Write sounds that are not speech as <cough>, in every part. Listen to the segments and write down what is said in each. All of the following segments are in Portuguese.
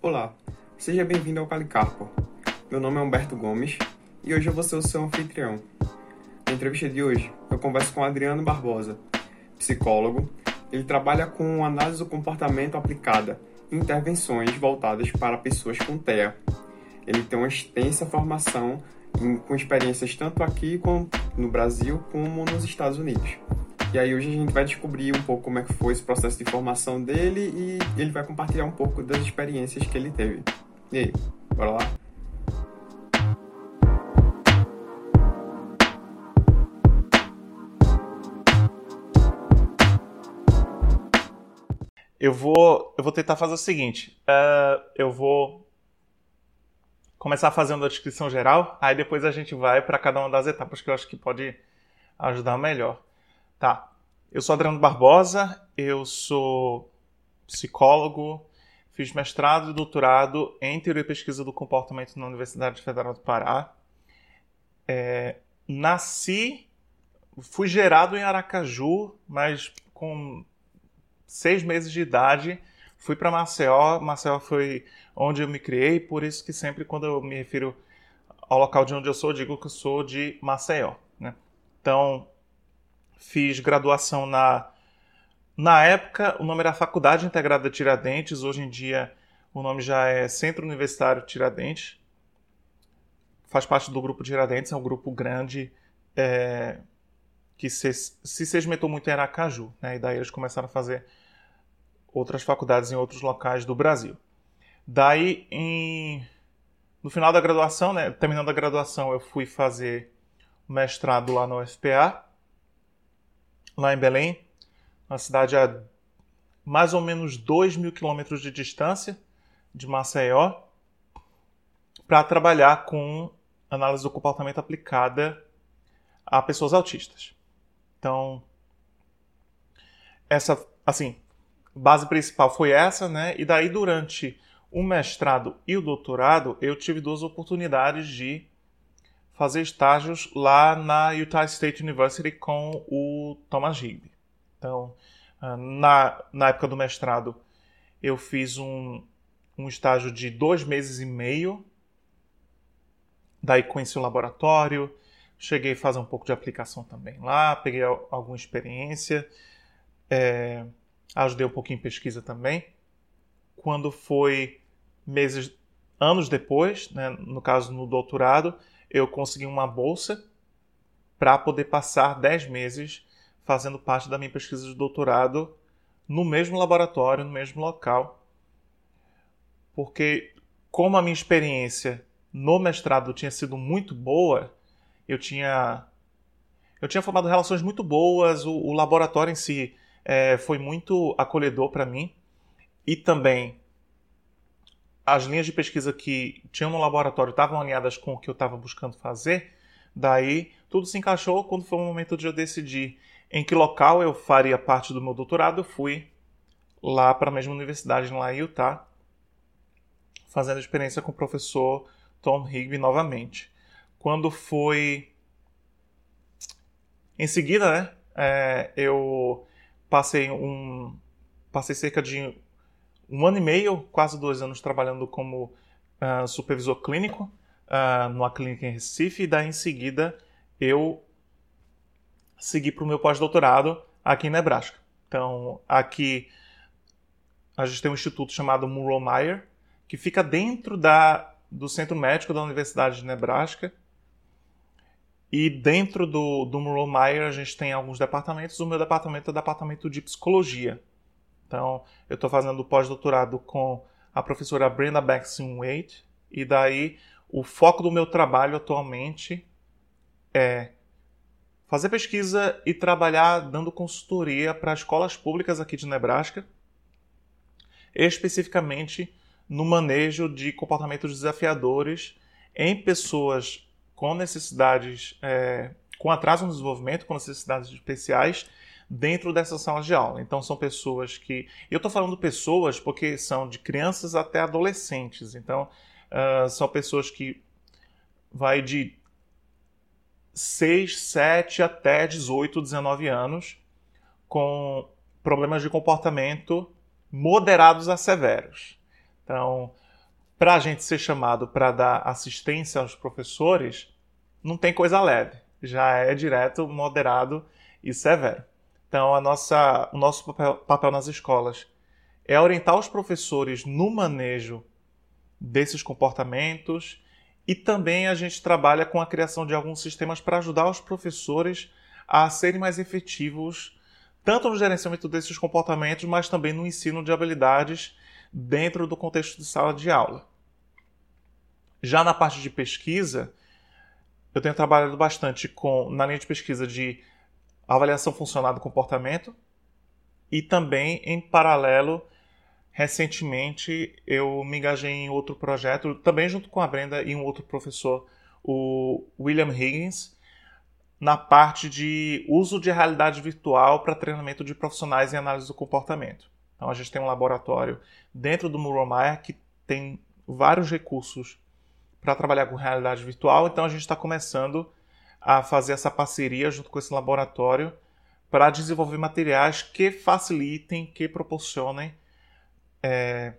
Olá, seja bem-vindo ao Calicarpo. Meu nome é Humberto Gomes e hoje eu vou ser o seu anfitrião. Na entrevista de hoje, eu converso com Adriano Barbosa, psicólogo. Ele trabalha com análise do comportamento aplicada e intervenções voltadas para pessoas com TEA. Ele tem uma extensa formação com experiências tanto aqui no Brasil como nos Estados Unidos. E aí hoje a gente vai descobrir um pouco como é que foi esse processo de formação dele e ele vai compartilhar um pouco das experiências que ele teve. E aí, bora lá? Eu vou, eu vou tentar fazer o seguinte. Uh, eu vou começar fazendo a descrição geral, aí depois a gente vai para cada uma das etapas que eu acho que pode ajudar melhor. Tá. Eu sou Adriano Barbosa, eu sou psicólogo, fiz mestrado e doutorado em teoria e pesquisa do comportamento na Universidade Federal do Pará. É, nasci, fui gerado em Aracaju, mas com seis meses de idade fui para Maceió. Maceió foi onde eu me criei, por isso que sempre quando eu me refiro ao local de onde eu sou, eu digo que eu sou de Maceió. Né? Então, fiz graduação na. Na época, o nome era Faculdade Integrada Tiradentes, hoje em dia o nome já é Centro Universitário Tiradentes. Faz parte do grupo Tiradentes, é um grupo grande é, que se, se segmentou muito em Aracaju. Né? E daí eles começaram a fazer outras faculdades em outros locais do Brasil. Daí, em, no final da graduação, né, terminando a graduação, eu fui fazer mestrado lá no UFPA, lá em Belém, uma cidade a mais ou menos 2 mil quilômetros de distância de Maceió, para trabalhar com análise do comportamento aplicada a pessoas autistas. Então, essa, assim, base principal foi essa, né? E daí durante o mestrado e o doutorado eu tive duas oportunidades de fazer estágios lá na Utah State University com o Thomas Higby. Então, ah, na, na época do mestrado, eu fiz um, um estágio de dois meses e meio. Daí conheci o laboratório, cheguei a fazer um pouco de aplicação também lá, peguei alguma experiência. É, ajudei um pouquinho em pesquisa também. Quando foi meses, anos depois, né, no caso no doutorado, eu consegui uma bolsa para poder passar 10 meses fazendo parte da minha pesquisa de doutorado no mesmo laboratório, no mesmo local. Porque, como a minha experiência no mestrado tinha sido muito boa, eu tinha, eu tinha formado relações muito boas, o, o laboratório em si é, foi muito acolhedor para mim e também as linhas de pesquisa que tinham no laboratório estavam alinhadas com o que eu estava buscando fazer. Daí tudo se encaixou quando foi o momento de eu decidir em que local eu faria parte do meu doutorado. Eu fui lá para a mesma universidade lá em Utah, fazendo experiência com o professor Tom Higby novamente. Quando foi em seguida, né, é, eu passei um passei cerca de um ano e meio, quase dois anos trabalhando como uh, supervisor clínico uh, numa clínica em Recife e daí em seguida eu segui para o meu pós-doutorado aqui em Nebraska. Então aqui a gente tem um instituto chamado Munro Meyer que fica dentro da do centro médico da Universidade de Nebraska e dentro do, do Monroe Meyer a gente tem alguns departamentos. O meu departamento é o departamento de psicologia. Então, eu estou fazendo pós-doutorado com a professora Brenda Baxton Wade. E daí, o foco do meu trabalho atualmente é fazer pesquisa e trabalhar dando consultoria para escolas públicas aqui de Nebraska, especificamente no manejo de comportamentos desafiadores em pessoas com necessidades, é, com atraso no desenvolvimento, com necessidades especiais dentro dessas salas de aula. Então são pessoas que. Eu estou falando pessoas porque são de crianças até adolescentes. Então uh, são pessoas que vai de 6, 7 até 18, 19 anos, com problemas de comportamento moderados a severos. Então, para a gente ser chamado para dar assistência aos professores, não tem coisa leve. Já é direto, moderado e severo. Então, a nossa, o nosso papel, papel nas escolas é orientar os professores no manejo desses comportamentos e também a gente trabalha com a criação de alguns sistemas para ajudar os professores a serem mais efetivos tanto no gerenciamento desses comportamentos, mas também no ensino de habilidades dentro do contexto de sala de aula. Já na parte de pesquisa, eu tenho trabalhado bastante com na linha de pesquisa de avaliação funcional do comportamento e também em paralelo recentemente eu me engajei em outro projeto também junto com a Brenda e um outro professor o William Higgins na parte de uso de realidade virtual para treinamento de profissionais em análise do comportamento. Então a gente tem um laboratório dentro do Muromaia que tem vários recursos para trabalhar com realidade virtual. Então a gente está começando a fazer essa parceria junto com esse laboratório para desenvolver materiais que facilitem, que proporcionem é,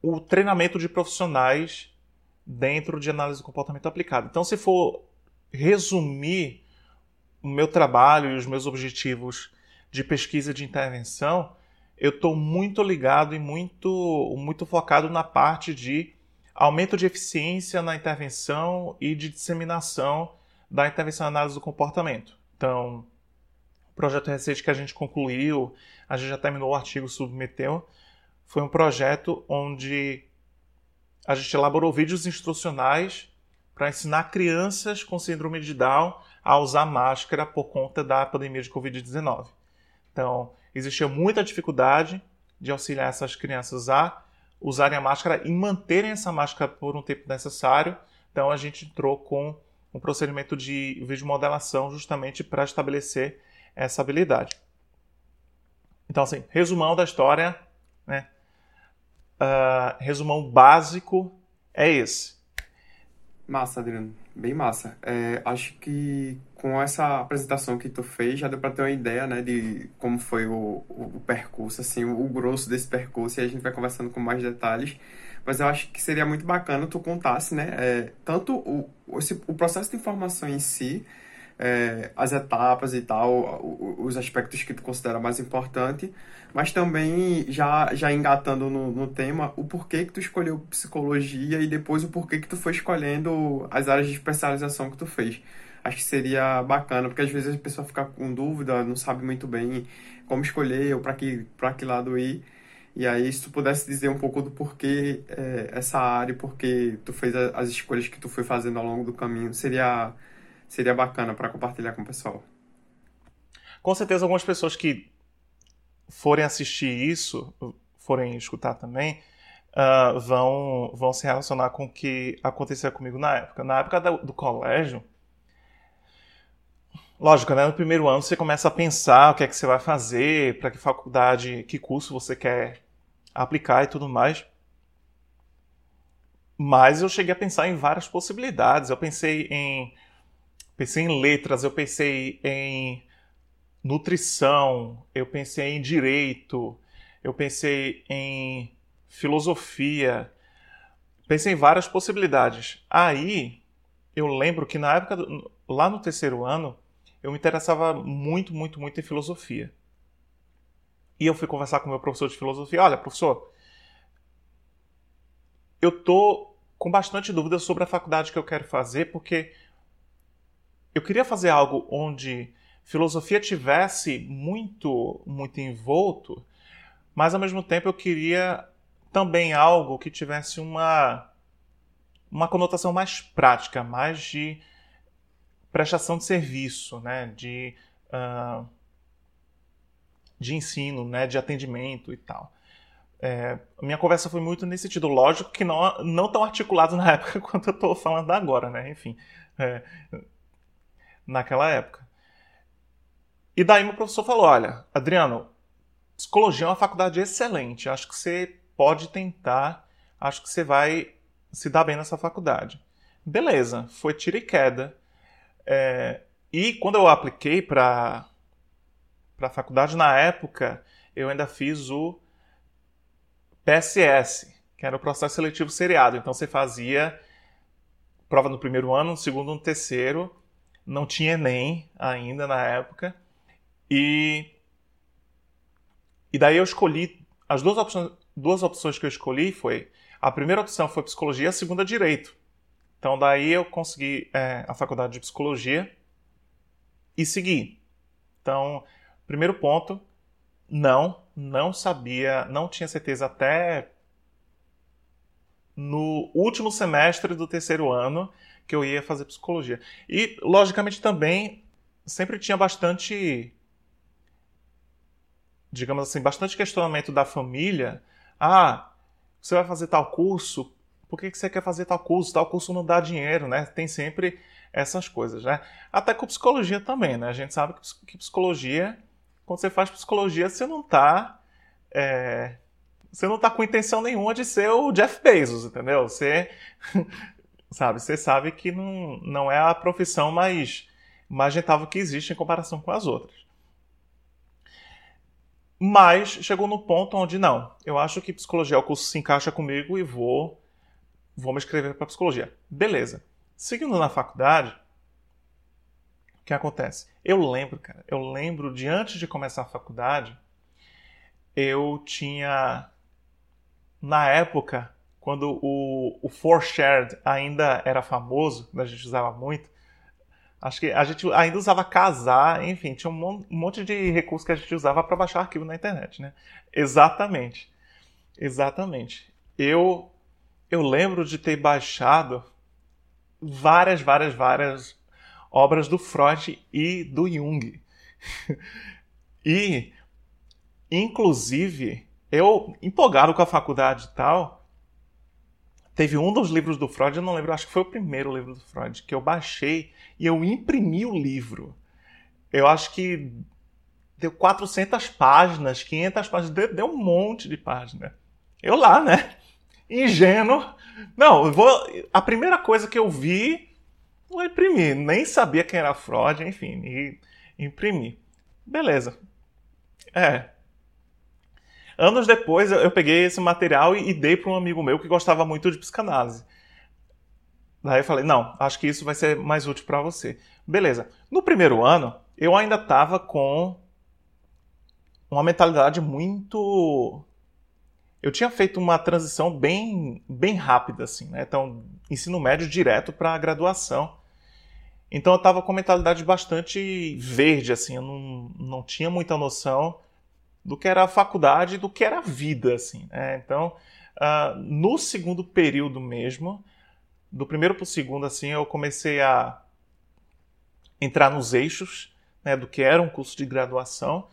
o treinamento de profissionais dentro de análise do comportamento aplicado. Então, se for resumir o meu trabalho e os meus objetivos de pesquisa de intervenção, eu estou muito ligado e muito, muito focado na parte de aumento de eficiência na intervenção e de disseminação da intervenção e análise do comportamento. Então, o projeto recente que a gente concluiu, a gente já terminou o artigo, submeteu, foi um projeto onde a gente elaborou vídeos instrucionais para ensinar crianças com síndrome de Down a usar máscara por conta da pandemia de Covid-19. Então, existia muita dificuldade de auxiliar essas crianças a usarem a máscara e manterem essa máscara por um tempo necessário. Então, a gente entrou com um procedimento de videomodelação justamente para estabelecer essa habilidade. Então, assim, resumão da história, né? Uh, resumão básico é esse. Massa, Adriano. Bem massa. É, acho que com essa apresentação que tu fez, já deu para ter uma ideia, né, de como foi o, o, percurso, assim, o, o, grosso desse percurso, e a gente vai conversando com mais detalhes. Mas eu acho que seria muito bacana tu contasse, né, é, tanto o, esse, o processo de informação em si, é, as etapas e tal, os aspectos que tu considera mais importante, mas também já, já engatando no, no tema, o porquê que tu escolheu psicologia e depois o porquê que tu foi escolhendo as áreas de especialização que tu fez. Acho que seria bacana, porque às vezes a pessoa fica com dúvida, não sabe muito bem como escolher ou para que, que lado ir. E aí, se tu pudesse dizer um pouco do porquê é, essa área, porquê tu fez as escolhas que tu foi fazendo ao longo do caminho, seria seria bacana para compartilhar com o pessoal. Com certeza, algumas pessoas que forem assistir isso, forem escutar também, uh, vão, vão se relacionar com o que aconteceu comigo na época. Na época do, do colégio, lógico, né, no primeiro ano você começa a pensar o que é que você vai fazer, para que faculdade, que curso você quer aplicar e tudo mais. Mas eu cheguei a pensar em várias possibilidades. Eu pensei em pensei em letras, eu pensei em nutrição, eu pensei em direito, eu pensei em filosofia, pensei em várias possibilidades. Aí eu lembro que na época, do, lá no terceiro ano, eu me interessava muito, muito, muito em filosofia. E eu fui conversar com meu professor de filosofia. Olha, professor, eu tô com bastante dúvida sobre a faculdade que eu quero fazer, porque eu queria fazer algo onde filosofia tivesse muito, muito envolto, mas ao mesmo tempo eu queria também algo que tivesse uma, uma conotação mais prática, mais de prestação de serviço, né? de, uh, de ensino, né? de atendimento e tal. É, minha conversa foi muito nesse sentido. Lógico que não, não tão articulado na <laughs> época quanto eu estou falando agora, né? Enfim, é, naquela época. E daí meu professor falou: olha, Adriano, psicologia é uma faculdade excelente, acho que você pode tentar, acho que você vai se dar bem nessa faculdade. Beleza, foi tiro e queda. É, e quando eu apliquei para a faculdade, na época, eu ainda fiz o PSS, que era o processo seletivo seriado. Então você fazia prova no primeiro ano, no segundo, no terceiro, não tinha Enem ainda na época, e, e daí eu escolhi, as duas opções, duas opções que eu escolhi foi, a primeira opção foi psicologia, a segunda direito. Então daí eu consegui é, a faculdade de psicologia e segui. Então, primeiro ponto, não, não sabia, não tinha certeza até no último semestre do terceiro ano que eu ia fazer psicologia. E, logicamente, também sempre tinha bastante, digamos assim, bastante questionamento da família. Ah, você vai fazer tal curso? Por que você quer fazer tal curso? Tal curso não dá dinheiro, né? Tem sempre essas coisas, né? Até com psicologia também, né? A gente sabe que psicologia, quando você faz psicologia, você não está é, você não tá com intenção nenhuma de ser o Jeff Bezos, entendeu? Você <laughs> sabe, você sabe que não, não é a profissão mais, mais rentável que existe em comparação com as outras. Mas chegou no ponto onde não, eu acho que psicologia é o curso se encaixa comigo e vou vou me inscrever para psicologia. Beleza. Seguindo na faculdade, que acontece? Eu lembro, cara, eu lembro de antes de começar a faculdade, eu tinha na época, quando o, o ForShared ainda era famoso, a gente usava muito, acho que a gente ainda usava casar, enfim, tinha um monte de recursos que a gente usava para baixar arquivo na internet, né? Exatamente. Exatamente. Eu eu lembro de ter baixado várias, várias, várias obras do Freud e do Jung. <laughs> e inclusive eu, empolgado com a faculdade e tal, teve um dos livros do Freud, eu não lembro, acho que foi o primeiro livro do Freud, que eu baixei e eu imprimi o livro. Eu acho que deu 400 páginas, 500 páginas, deu, deu um monte de página. Eu lá, né? Ingênuo. Não, vou. A primeira coisa que eu vi, vou imprimir. Nem sabia quem era Freud, enfim, e imprimi. Beleza. É, Anos depois, eu peguei esse material e dei para um amigo meu que gostava muito de psicanálise. Daí eu falei, não, acho que isso vai ser mais útil para você. Beleza. No primeiro ano, eu ainda estava com uma mentalidade muito. Eu tinha feito uma transição bem, bem rápida, assim, né? Então, ensino médio direto para graduação. Então, eu estava com mentalidade bastante verde, assim, eu não, não tinha muita noção do que era a faculdade, do que era a vida, assim. Né? Então, uh, no segundo período mesmo, do primeiro para o segundo, assim, eu comecei a entrar nos eixos né, do que era um curso de graduação.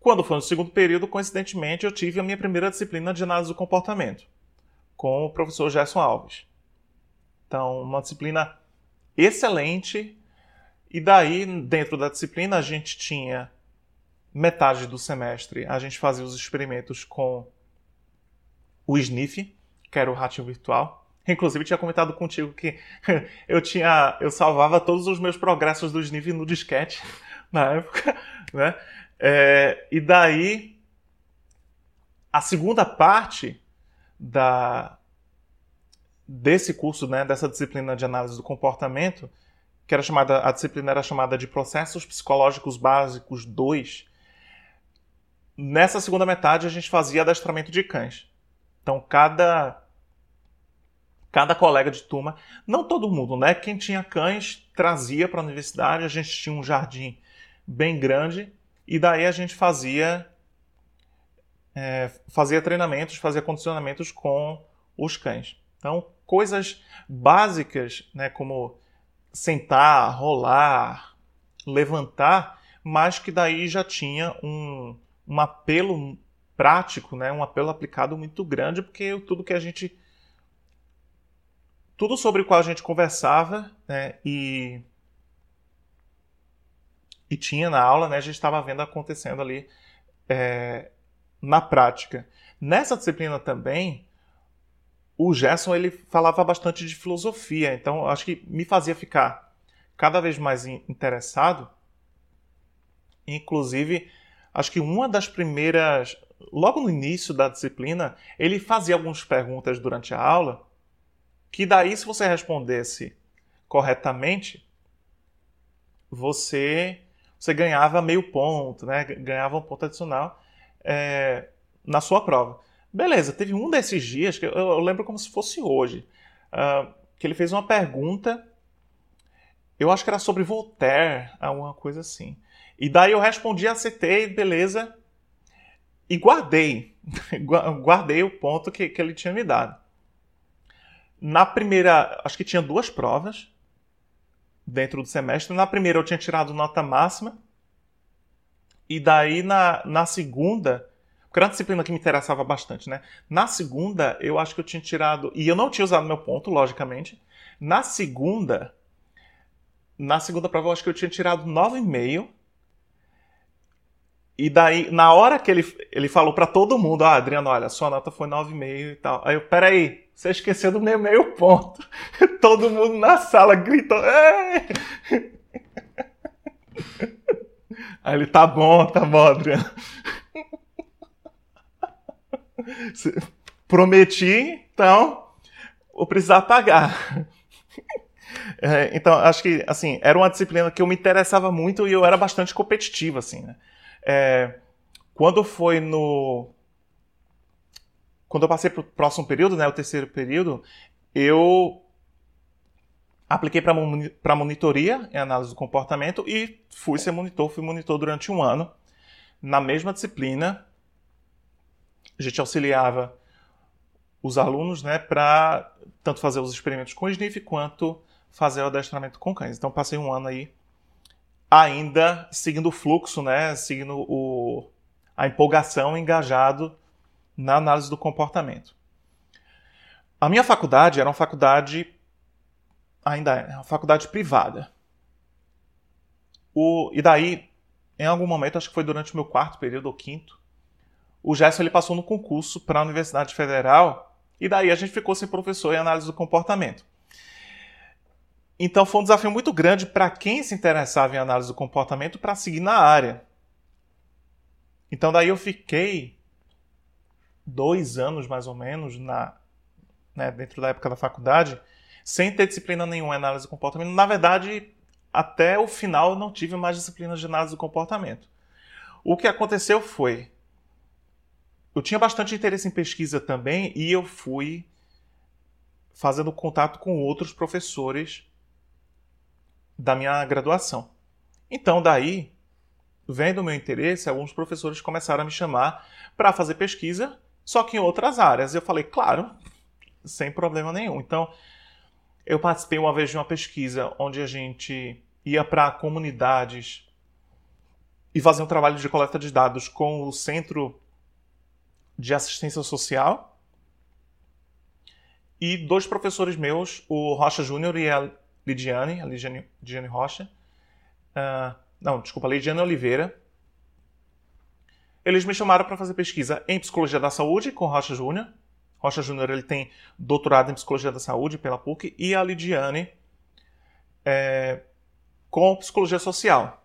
Quando foi no segundo período, coincidentemente, eu tive a minha primeira disciplina de análise do comportamento com o professor Gerson Alves. Então, uma disciplina excelente. E daí, dentro da disciplina, a gente tinha metade do semestre a gente fazia os experimentos com o Sniff, que era o ratinho virtual. Inclusive, tinha comentado contigo que <laughs> eu tinha, eu salvava todos os meus progressos do Sniff no disquete <laughs> na época, né? É, e daí, a segunda parte da desse curso, né, dessa disciplina de análise do comportamento, que era chamada, a disciplina era chamada de Processos Psicológicos Básicos 2, Nessa segunda metade a gente fazia adestramento de cães. Então cada cada colega de turma, não todo mundo, né? Quem tinha cães trazia para a universidade, a gente tinha um jardim bem grande e daí a gente fazia é, fazia treinamentos, fazia condicionamentos com os cães. Então coisas básicas, né? Como sentar, rolar, levantar, mas que daí já tinha um um apelo prático, né, um apelo aplicado muito grande, porque tudo que a gente. Tudo sobre o qual a gente conversava né, e, e tinha na aula, né, a gente estava vendo acontecendo ali é, na prática. Nessa disciplina também, o Gerson ele falava bastante de filosofia, então acho que me fazia ficar cada vez mais interessado. Inclusive, acho que uma das primeiras logo no início da disciplina, ele fazia algumas perguntas durante a aula que daí, se você respondesse corretamente, você, você ganhava meio ponto, né? ganhava um ponto adicional é, na sua prova. Beleza, teve um desses dias que eu, eu lembro como se fosse hoje, uh, que ele fez uma pergunta, eu acho que era sobre Voltaire, alguma coisa assim. E daí eu respondi, acertei, beleza, e guardei, <laughs> guardei o ponto que, que ele tinha me dado. Na primeira, acho que tinha duas provas dentro do semestre. Na primeira eu tinha tirado nota máxima. E daí na, na segunda, porque era uma disciplina que me interessava bastante, né? Na segunda eu acho que eu tinha tirado, e eu não tinha usado meu ponto, logicamente. Na segunda, na segunda prova eu acho que eu tinha tirado 9,5 e daí, na hora que ele, ele falou para todo mundo, ah, Adriano, olha, sua nota foi 9,5 e tal. Aí eu, peraí, você esqueceu do meu meio ponto. <laughs> todo mundo na sala gritou, Ei! <laughs> Aí ele, tá bom, tá bom, Adriano. <laughs> Prometi, então, vou precisar pagar. É, então, acho que, assim, era uma disciplina que eu me interessava muito e eu era bastante competitivo, assim, né? É, quando foi no. Quando eu passei para o próximo período, né, o terceiro período, eu apliquei para monitoria em análise do comportamento e fui ser monitor, fui monitor durante um ano. Na mesma disciplina, a gente auxiliava os alunos né, para tanto fazer os experimentos com sniff quanto fazer o adestramento com cães. Então passei um ano aí ainda seguindo o fluxo, né, seguindo o, a empolgação, engajado na análise do comportamento. A minha faculdade era uma faculdade, ainda é, uma faculdade privada. O, e daí, em algum momento, acho que foi durante o meu quarto período ou quinto, o Gerson ele passou no concurso para a Universidade Federal e daí a gente ficou sem professor em análise do comportamento. Então foi um desafio muito grande para quem se interessava em análise do comportamento para seguir na área. Então daí eu fiquei dois anos mais ou menos na, né, dentro da época da faculdade sem ter disciplina nenhuma em análise do comportamento. Na verdade, até o final eu não tive mais disciplinas de análise do comportamento. O que aconteceu foi eu tinha bastante interesse em pesquisa também e eu fui fazendo contato com outros professores da minha graduação. Então, daí, vendo o meu interesse, alguns professores começaram a me chamar para fazer pesquisa, só que em outras áreas. Eu falei, claro, sem problema nenhum. Então, eu participei uma vez de uma pesquisa onde a gente ia para comunidades e fazer um trabalho de coleta de dados com o Centro de Assistência Social. E dois professores meus, o Rocha Júnior e a Lidiane, a Lidiane, Lidiane Rocha. Uh, não, desculpa, Lidiane Oliveira. Eles me chamaram para fazer pesquisa em Psicologia da Saúde com Rocha Júnior. Rocha Júnior ele tem doutorado em Psicologia da Saúde pela PUC e a Lidiane é, com Psicologia Social.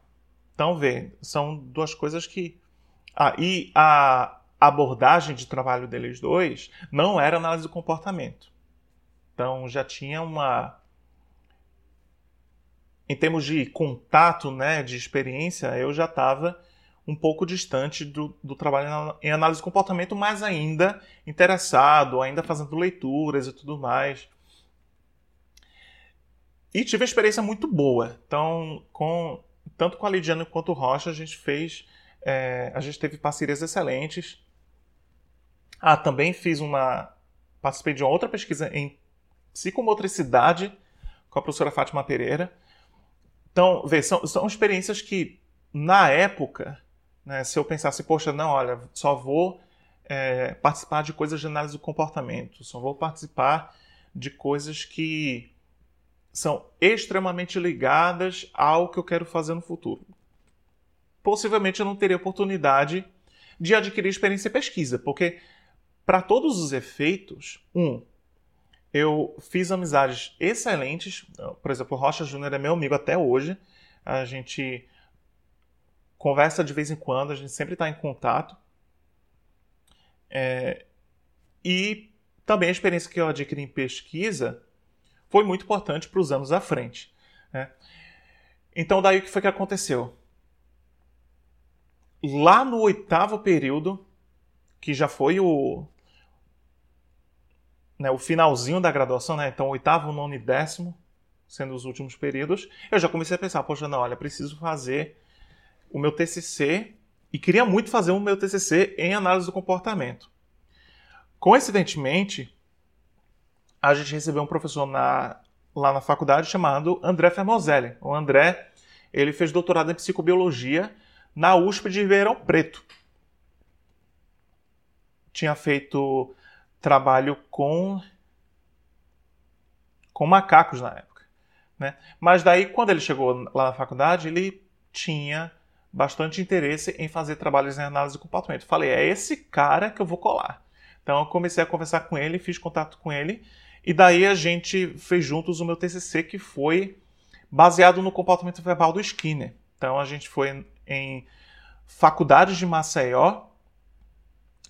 Então, vê, são duas coisas que... Ah, e a abordagem de trabalho deles dois não era análise do comportamento. Então, já tinha uma em termos de contato, né, de experiência, eu já estava um pouco distante do, do trabalho em análise de comportamento, mas ainda interessado, ainda fazendo leituras e tudo mais. E tive uma experiência muito boa. Então, com, tanto com a Lidiane quanto o Rocha, a gente fez. É, a gente teve parcerias excelentes. Ah, também fiz uma. Participei de uma outra pesquisa em psicomotricidade com a professora Fátima Pereira. Então, vê, são, são experiências que, na época, né, se eu pensasse, poxa, não, olha, só vou é, participar de coisas de análise do comportamento, só vou participar de coisas que são extremamente ligadas ao que eu quero fazer no futuro. Possivelmente eu não teria oportunidade de adquirir experiência e pesquisa, porque para todos os efeitos, um, eu fiz amizades excelentes. Por exemplo, o Rocha Júnior é meu amigo até hoje. A gente conversa de vez em quando, a gente sempre está em contato. É, e também a experiência que eu adquiri em pesquisa foi muito importante para os anos à frente. Né? Então, daí o que foi que aconteceu? Lá no oitavo período, que já foi o, né, o finalzinho da graduação, né? então oitavo, nono e décimo, sendo os últimos períodos, eu já comecei a pensar, poxa, não, olha, preciso fazer o meu TCC e queria muito fazer o meu TCC em análise do comportamento. Coincidentemente, a gente recebeu um professor na, lá na faculdade chamado André Fermozelli. O André, ele fez doutorado em psicobiologia na USP de Ribeirão Preto. Tinha feito trabalho com com macacos na época, né? Mas daí quando ele chegou lá na faculdade, ele tinha bastante interesse em fazer trabalhos em análise de comportamento. Falei, é esse cara que eu vou colar. Então eu comecei a conversar com ele, fiz contato com ele, e daí a gente fez juntos o meu TCC, que foi baseado no comportamento verbal do Skinner. Então a gente foi em faculdades de Maceió,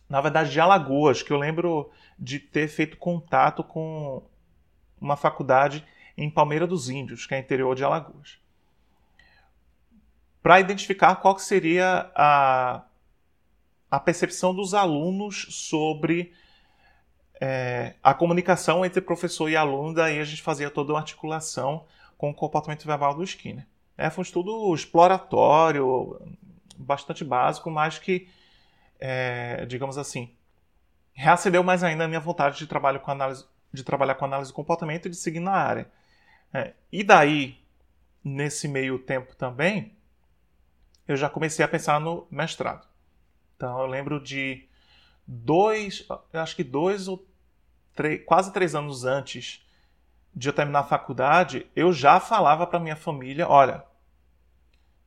na verdade de Alagoas, que eu lembro de ter feito contato com uma faculdade em Palmeira dos Índios, que é interior de Alagoas para identificar qual seria a, a percepção dos alunos sobre é, a comunicação entre professor e aluno, daí a gente fazia toda uma articulação com o comportamento verbal do Skinner. É, foi um estudo exploratório, bastante básico, mas que, é, digamos assim, reacendeu mais ainda a minha vontade de, trabalho com análise, de trabalhar com análise do comportamento e de seguir na área. É, e daí, nesse meio tempo também, eu já comecei a pensar no mestrado. Então eu lembro de dois, acho que dois ou três, quase três anos antes de eu terminar a faculdade, eu já falava para minha família, olha,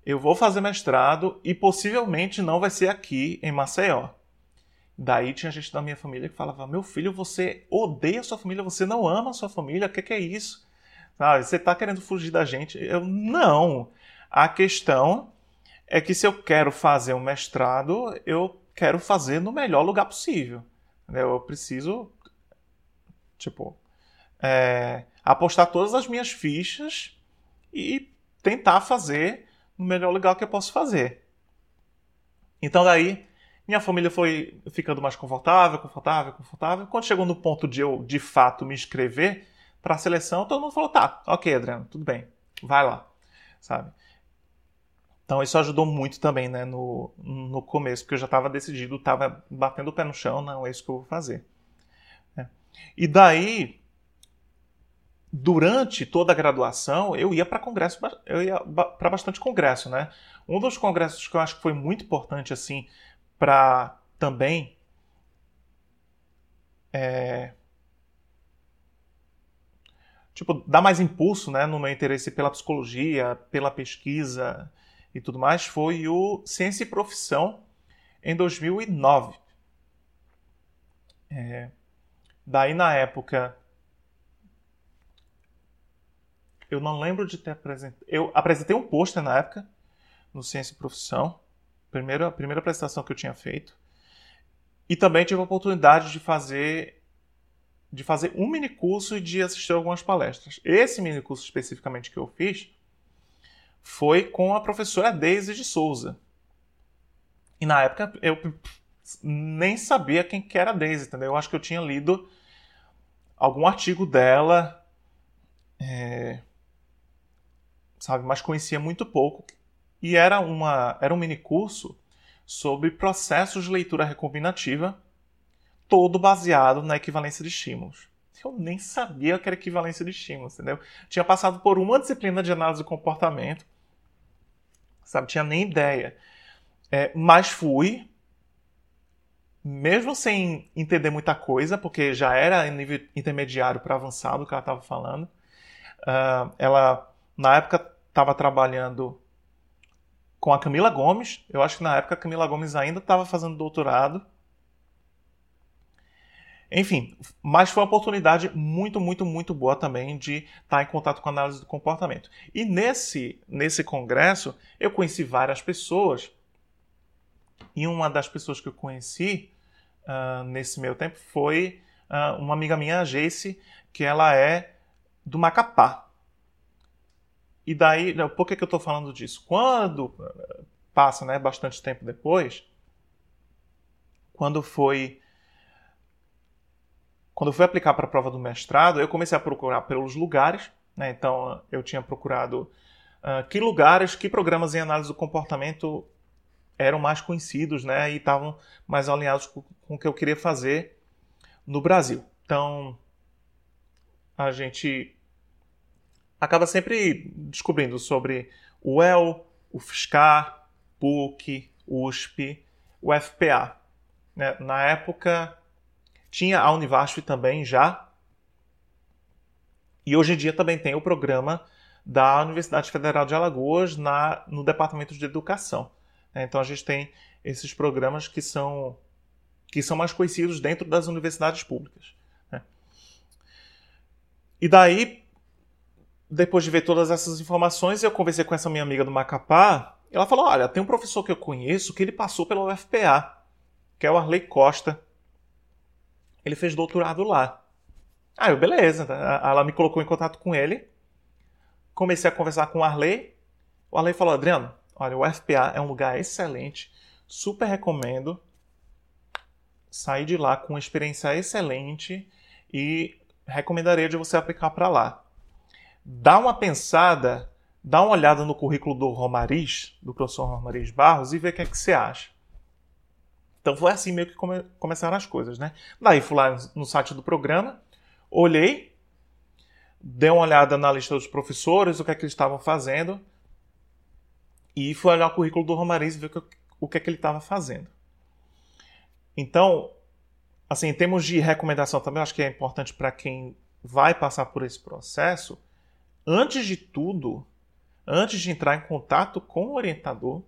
eu vou fazer mestrado e possivelmente não vai ser aqui em Maceió. Daí tinha gente da minha família que falava: Meu filho, você odeia a sua família, você não ama a sua família, o que, que, é isso? Você está querendo fugir da gente? Eu, não. A questão é que se eu quero fazer um mestrado, eu quero fazer no melhor lugar possível. Eu preciso, tipo, é, apostar todas as minhas fichas e tentar fazer no melhor lugar que eu posso fazer. Então daí minha família foi ficando mais confortável, confortável, confortável. Quando chegou no ponto de eu de fato me inscrever para a seleção, todo mundo falou: "Tá, OK, Adriano, tudo bem. Vai lá." Sabe? Então isso ajudou muito também, né, no, no começo, porque eu já estava decidido, estava batendo o pé no chão, não, é isso que eu vou fazer. É. E daí, durante toda a graduação, eu ia para congresso, eu ia para bastante congresso, né? Um dos congressos que eu acho que foi muito importante, assim, para também é, tipo, dar mais impulso, né, no meu interesse pela psicologia, pela pesquisa, e tudo mais foi o Ciência e Profissão em 2009. É, daí na época eu não lembro de ter apresentado. Eu apresentei um pôster na época no Ciência e Profissão, primeira primeira apresentação que eu tinha feito, e também tive a oportunidade de fazer de fazer um mini curso e de assistir algumas palestras. Esse mini curso especificamente que eu fiz foi com a professora Deise de Souza. E na época eu nem sabia quem que era a Deise, entendeu? Eu acho que eu tinha lido algum artigo dela, é, sabe, mas conhecia muito pouco. E era, uma, era um mini curso sobre processos de leitura recombinativa, todo baseado na equivalência de estímulos. Eu nem sabia que era equivalência de estímulos, entendeu? Tinha passado por uma disciplina de análise do comportamento, sabe? Tinha nem ideia. É, mas fui, mesmo sem entender muita coisa, porque já era nível intermediário para avançado o que ela estava falando. Uh, ela, na época, estava trabalhando com a Camila Gomes. Eu acho que na época a Camila Gomes ainda estava fazendo doutorado. Enfim, mas foi uma oportunidade muito, muito, muito boa também de estar em contato com a análise do comportamento. E nesse, nesse congresso eu conheci várias pessoas. E uma das pessoas que eu conheci uh, nesse meu tempo foi uh, uma amiga minha, a Jace, que ela é do Macapá. E daí, por que, que eu estou falando disso? Quando passa né, bastante tempo depois, quando foi quando eu fui aplicar para a prova do mestrado, eu comecei a procurar pelos lugares. Né? Então, eu tinha procurado uh, que lugares, que programas em análise do comportamento eram mais conhecidos né? e estavam mais alinhados com, com o que eu queria fazer no Brasil. Então, a gente acaba sempre descobrindo sobre o UEL, o FSCar, PUC, USP, o FPA. Né? Na época, tinha a Univasf também já. E hoje em dia também tem o programa da Universidade Federal de Alagoas na, no Departamento de Educação. Né? Então a gente tem esses programas que são, que são mais conhecidos dentro das universidades públicas. Né? E daí, depois de ver todas essas informações, eu conversei com essa minha amiga do Macapá. Ela falou: Olha, tem um professor que eu conheço que ele passou pela UFPA, que é o Arley Costa. Ele fez doutorado lá. Aí eu, beleza. Ela me colocou em contato com ele. Comecei a conversar com o Arley. O Arley falou: Adriano, olha, o FPA é um lugar excelente. Super recomendo. Sair de lá com uma experiência excelente e recomendaria de você aplicar para lá. Dá uma pensada, dá uma olhada no currículo do Romariz, do professor Romariz Barros, e vê o que é que você acha. Então foi assim meio que come começaram as coisas, né? Daí fui lá no site do programa, olhei, dei uma olhada na lista dos professores, o que é que eles estavam fazendo, e fui olhar o currículo do Romariz e ver o que é que ele estava fazendo. Então, assim, em termos de recomendação também, acho que é importante para quem vai passar por esse processo, antes de tudo, antes de entrar em contato com o orientador,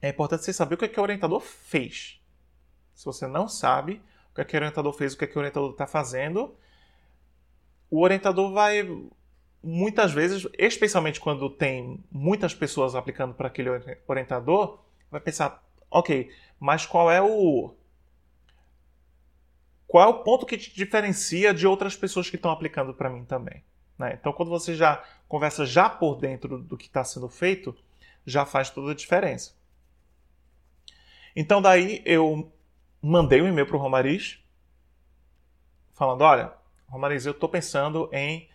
é importante você saber o que, é que o orientador fez. Se você não sabe o que, é que o orientador fez, o que, é que o orientador está fazendo, o orientador vai muitas vezes, especialmente quando tem muitas pessoas aplicando para aquele orientador, vai pensar, ok, mas qual é o qual é o ponto que te diferencia de outras pessoas que estão aplicando para mim também? Né? Então, quando você já conversa já por dentro do que está sendo feito, já faz toda a diferença. Então daí eu mandei um e-mail para o Romariz falando, olha, Romariz, eu estou pensando em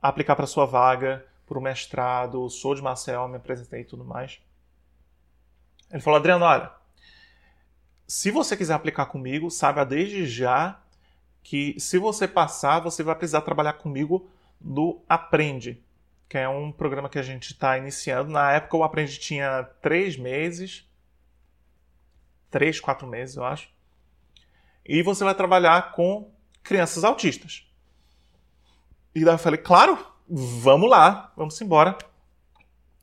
aplicar para sua vaga, para o mestrado, sou de Marcel, me apresentei e tudo mais. Ele falou, Adriano, olha, se você quiser aplicar comigo, saiba desde já que se você passar, você vai precisar trabalhar comigo no Aprende, que é um programa que a gente está iniciando. Na época o Aprende tinha três meses, três, quatro meses, eu acho. E você vai trabalhar com crianças autistas. E daí eu falei, claro, vamos lá, vamos embora.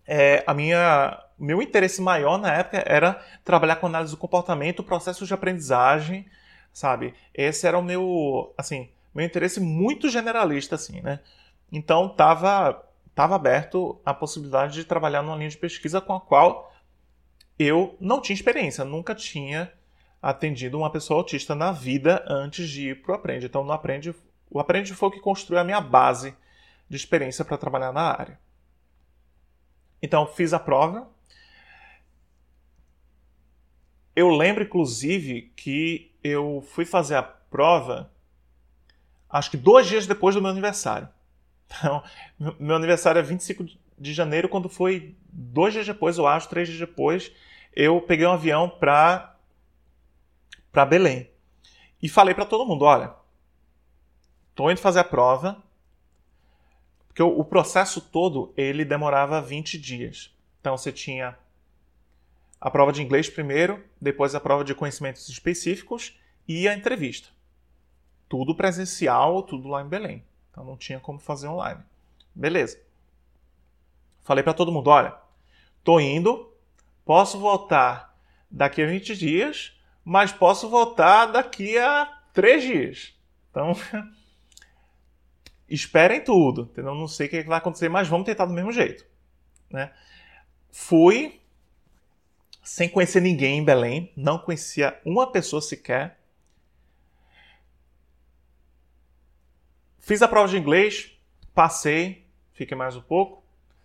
É, a minha, meu interesse maior na época era trabalhar com análise do comportamento, processos de aprendizagem, sabe? Esse era o meu, assim, meu interesse muito generalista, assim, né? Então tava, tava aberto a possibilidade de trabalhar numa linha de pesquisa com a qual eu não tinha experiência, nunca tinha atendido uma pessoa autista na vida antes de ir para o Aprende. Então, no Aprende, o Aprende foi o que construiu a minha base de experiência para trabalhar na área. Então, fiz a prova. Eu lembro, inclusive, que eu fui fazer a prova acho que dois dias depois do meu aniversário. Então, meu aniversário é 25 de janeiro, quando foi dois dias depois, eu acho, três dias depois, eu peguei um avião para para Belém e falei para todo mundo, olha, tô indo fazer a prova, porque o, o processo todo ele demorava 20 dias. Então você tinha a prova de inglês primeiro, depois a prova de conhecimentos específicos e a entrevista. Tudo presencial, tudo lá em Belém. Então não tinha como fazer online. Beleza. Falei para todo mundo, olha, tô indo, Posso voltar daqui a 20 dias, mas posso voltar daqui a 3 dias. Então, <laughs> esperem tudo. Entendeu? Não sei o que vai acontecer, mas vamos tentar do mesmo jeito. Né? Fui, sem conhecer ninguém em Belém, não conhecia uma pessoa sequer. Fiz a prova de inglês, passei, fiquei mais um pouco.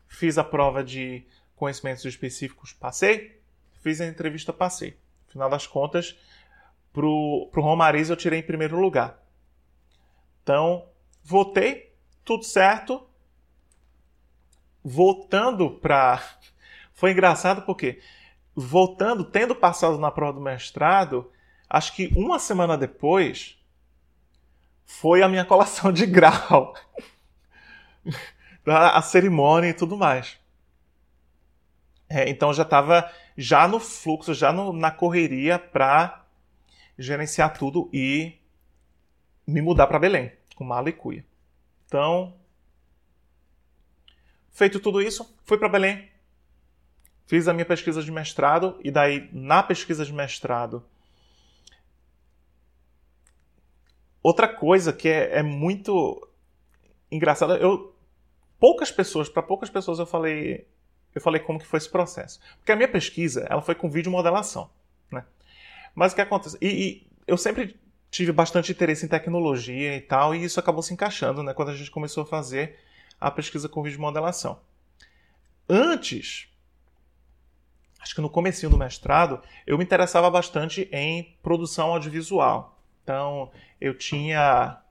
Fiz a prova de conhecimentos específicos, passei. Fiz a entrevista, passei. Final das contas, pro, pro Romariz eu tirei em primeiro lugar. Então, votei, tudo certo. Voltando para. <laughs> Foi engraçado porque, voltando, tendo passado na prova do mestrado, acho que uma semana depois, foi a minha <laughs> colação de grau. <laughs> a cerimônia e tudo mais. É, então já estava já no fluxo, já no, na correria para gerenciar tudo e me mudar para Belém, com mala e cuia. Então, feito tudo isso, fui para Belém, fiz a minha pesquisa de mestrado e daí na pesquisa de mestrado outra coisa que é, é muito engraçada, eu poucas pessoas, para poucas pessoas eu falei eu falei como que foi esse processo. Porque a minha pesquisa, ela foi com vídeo modelação, né? Mas o que acontece? E, e, eu sempre tive bastante interesse em tecnologia e tal, e isso acabou se encaixando, né? Quando a gente começou a fazer a pesquisa com vídeo modelação. Antes, acho que no comecinho do mestrado, eu me interessava bastante em produção audiovisual. Então, eu tinha...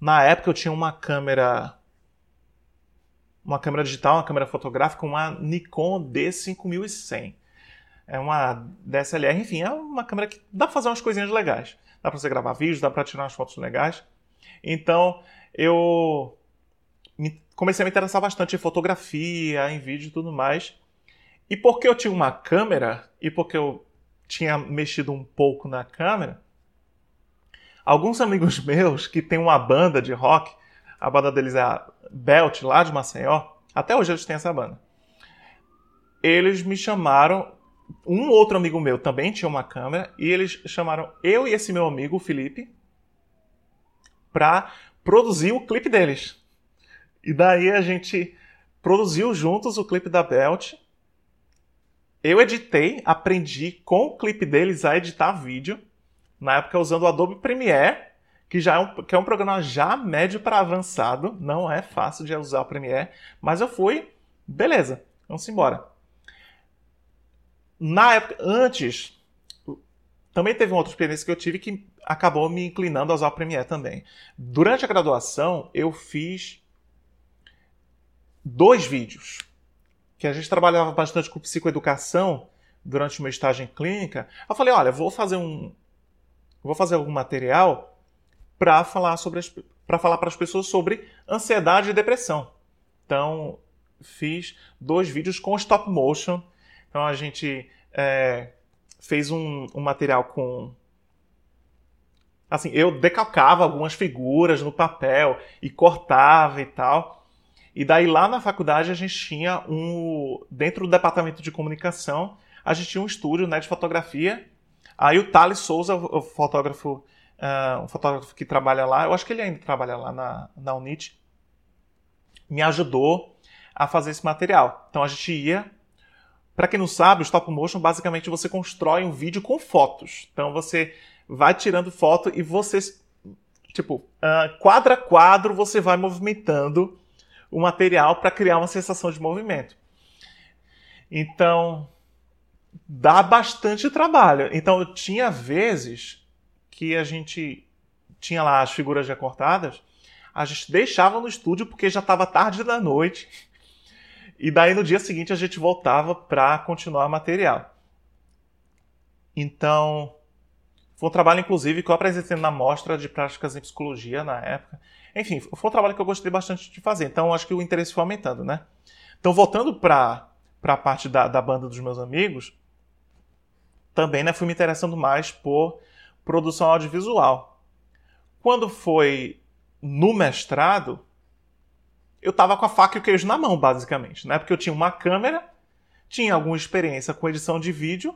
Na época, eu tinha uma câmera uma câmera digital, uma câmera fotográfica, uma Nikon D5100. É uma DSLR, enfim, é uma câmera que dá para fazer umas coisinhas legais. Dá para você gravar vídeos, dá para tirar umas fotos legais. Então, eu comecei a me interessar bastante em fotografia, em vídeo e tudo mais. E porque eu tinha uma câmera e porque eu tinha mexido um pouco na câmera, alguns amigos <laughs> meus que têm uma banda de rock, a banda deles é a Belt, lá de Maceió, até hoje eles têm essa banda. Eles me chamaram, um outro amigo meu também tinha uma câmera, e eles chamaram eu e esse meu amigo, o Felipe, para produzir o clipe deles. E daí a gente produziu juntos o clipe da Belt. Eu editei, aprendi com o clipe deles a editar vídeo, na época usando o Adobe Premiere que já é um, que é um programa já médio para avançado, não é fácil de usar o Premiere, mas eu fui, beleza, vamos embora. Na época, antes, também teve uma outra experiência que eu tive que acabou me inclinando a usar o Premiere também. Durante a graduação, eu fiz dois vídeos, que a gente trabalhava bastante com psicoeducação durante meu estágio em clínica. Eu falei, olha, vou fazer um, vou fazer algum material para falar sobre para falar para as pessoas sobre ansiedade e depressão. Então fiz dois vídeos com stop motion. Então a gente é, fez um, um material com assim, eu decalcava algumas figuras no papel e cortava e tal. E daí lá na faculdade a gente tinha um dentro do departamento de comunicação, a gente tinha um estúdio, né, de fotografia. Aí o Thales Souza, o fotógrafo uh, um fotógrafo que trabalha lá, eu acho que ele ainda trabalha lá na, na Unit, me ajudou a fazer esse material. Então a gente ia. Para quem não sabe, o stop motion basicamente você constrói um vídeo com fotos. Então você vai tirando foto e você, tipo, uh, quadro a quadro, você vai movimentando o material para criar uma sensação de movimento. Então, dá bastante trabalho. Então, tinha vezes que a gente tinha lá as figuras já cortadas, a gente deixava no estúdio porque já estava tarde da noite. E daí no dia seguinte a gente voltava para continuar o material. Então, foi um trabalho inclusive que eu apresentei na mostra de práticas em psicologia na época. Enfim, foi um trabalho que eu gostei bastante de fazer. Então, acho que o interesse foi aumentando, né? Então, voltando para a parte da, da banda dos meus amigos, também né, fui me interessando mais por produção audiovisual. Quando foi no mestrado, eu estava com a faca e o queijo na mão, basicamente, né? Porque eu tinha uma câmera, tinha alguma experiência com edição de vídeo,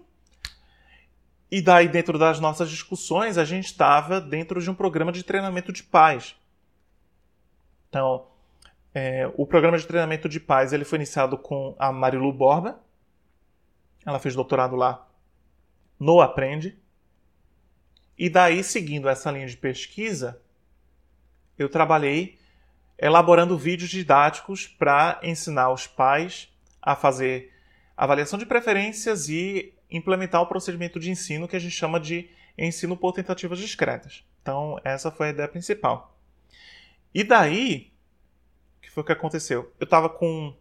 e daí, dentro das nossas discussões, a gente estava dentro de um programa de treinamento de pais. Então, é, o programa de treinamento de pais ele foi iniciado com a Marilu Borba, ela fez doutorado lá no Aprende. E daí, seguindo essa linha de pesquisa, eu trabalhei elaborando vídeos didáticos para ensinar os pais a fazer avaliação de preferências e implementar o procedimento de ensino que a gente chama de ensino por tentativas discretas. Então, essa foi a ideia principal. E daí, o que foi que aconteceu? Eu estava com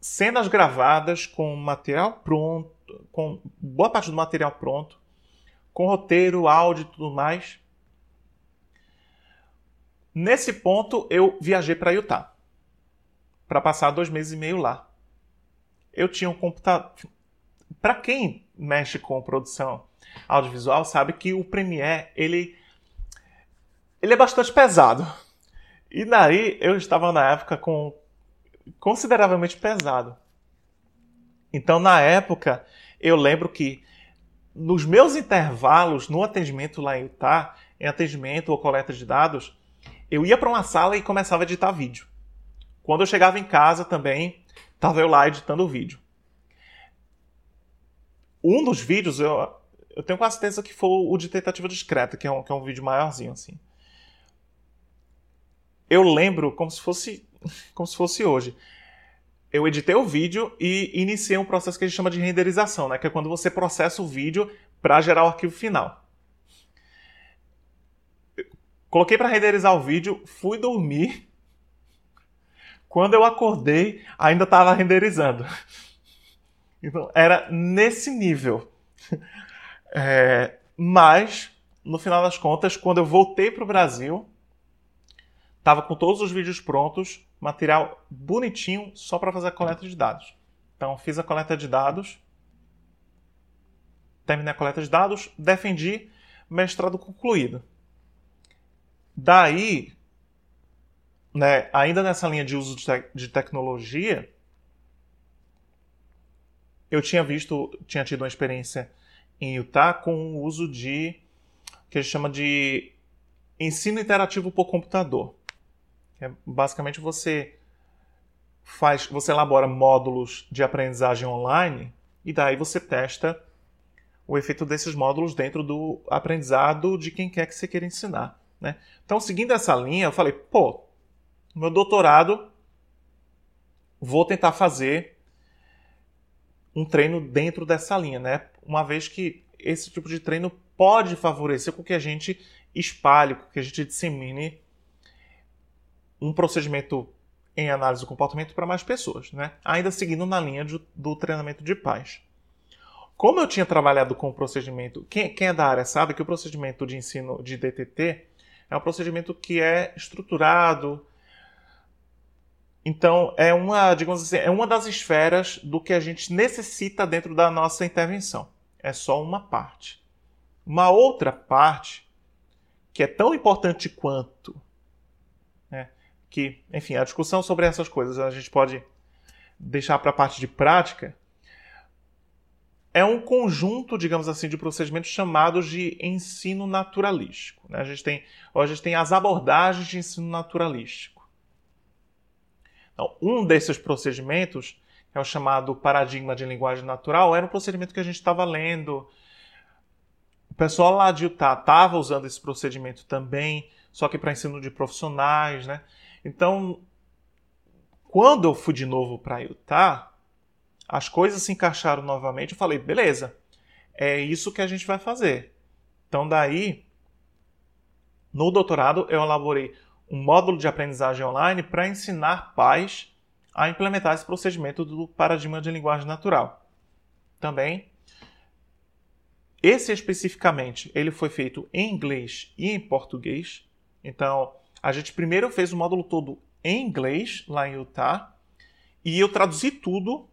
cenas gravadas com material pronto, com boa parte do material pronto, com roteiro, áudio e tudo mais. Nesse ponto, eu viajei para Utah para passar dois meses e meio lá. Eu tinha um computador. Para quem mexe com produção audiovisual, sabe que o Premiere ele ele é bastante pesado. E daí eu estava na época com consideravelmente pesado. Então, na época, eu lembro que nos meus intervalos no atendimento lá em Utah, em atendimento ou coleta de dados, eu ia para uma sala e começava a editar vídeo. Quando eu chegava em casa também, estava eu lá editando o vídeo. Um dos vídeos, eu, eu tenho quase certeza que foi o de tentativa discreta, que é um, que é um vídeo maiorzinho assim. Eu lembro como se fosse <laughs> como se fosse hoje. Eu editei o vídeo e iniciei um processo que a gente chama de renderização, né? que é quando você processa o vídeo para gerar o arquivo final. Coloquei para renderizar o vídeo, fui dormir. Quando eu acordei, ainda estava renderizando. Então, era nesse nível. <laughs> É, mas, no final das contas, quando eu voltei para o Brasil, Tava com todos os vídeos prontos, material bonitinho só para fazer a coleta de dados. Então fiz a coleta de dados, terminei a coleta de dados, defendi, mestrado concluído. Daí, né, ainda nessa linha de uso de, te de tecnologia, eu tinha visto, tinha tido uma experiência em Utah com o uso de que a gente chama de ensino interativo por computador. É, basicamente você faz, você elabora módulos de aprendizagem online e daí você testa o efeito desses módulos dentro do aprendizado de quem quer que você queira ensinar. Né? Então, seguindo essa linha, eu falei, pô, meu doutorado, vou tentar fazer um treino dentro dessa linha, né? Uma vez que esse tipo de treino pode favorecer com que a gente espalhe, com que a gente dissemine um procedimento em análise do comportamento para mais pessoas, né? ainda seguindo na linha de, do treinamento de pais. Como eu tinha trabalhado com o procedimento, quem, quem, é da área sabe que o procedimento de ensino de DTT é um procedimento que é estruturado. Então, é uma, digamos assim, é uma das esferas do que a gente necessita dentro da nossa intervenção. É só uma parte. Uma outra parte, que é tão importante quanto que, enfim, a discussão sobre essas coisas a gente pode deixar para a parte de prática, é um conjunto, digamos assim, de procedimentos chamados de ensino naturalístico. Né? A gente tem, a gente tem as abordagens de ensino naturalístico. Então, um desses procedimentos, é o chamado paradigma de linguagem natural, era um procedimento que a gente estava lendo. O pessoal lá de Utah estava usando esse procedimento também, só que para ensino de profissionais, né? Então, quando eu fui de novo para Utah, as coisas se encaixaram novamente. Eu falei, beleza, é isso que a gente vai fazer. Então, daí, no doutorado, eu elaborei um módulo de aprendizagem online para ensinar pais a implementar esse procedimento do paradigma de linguagem natural. Também, esse especificamente, ele foi feito em inglês e em português. Então, a gente primeiro fez o módulo todo em inglês, lá em Utah, e eu traduzi tudo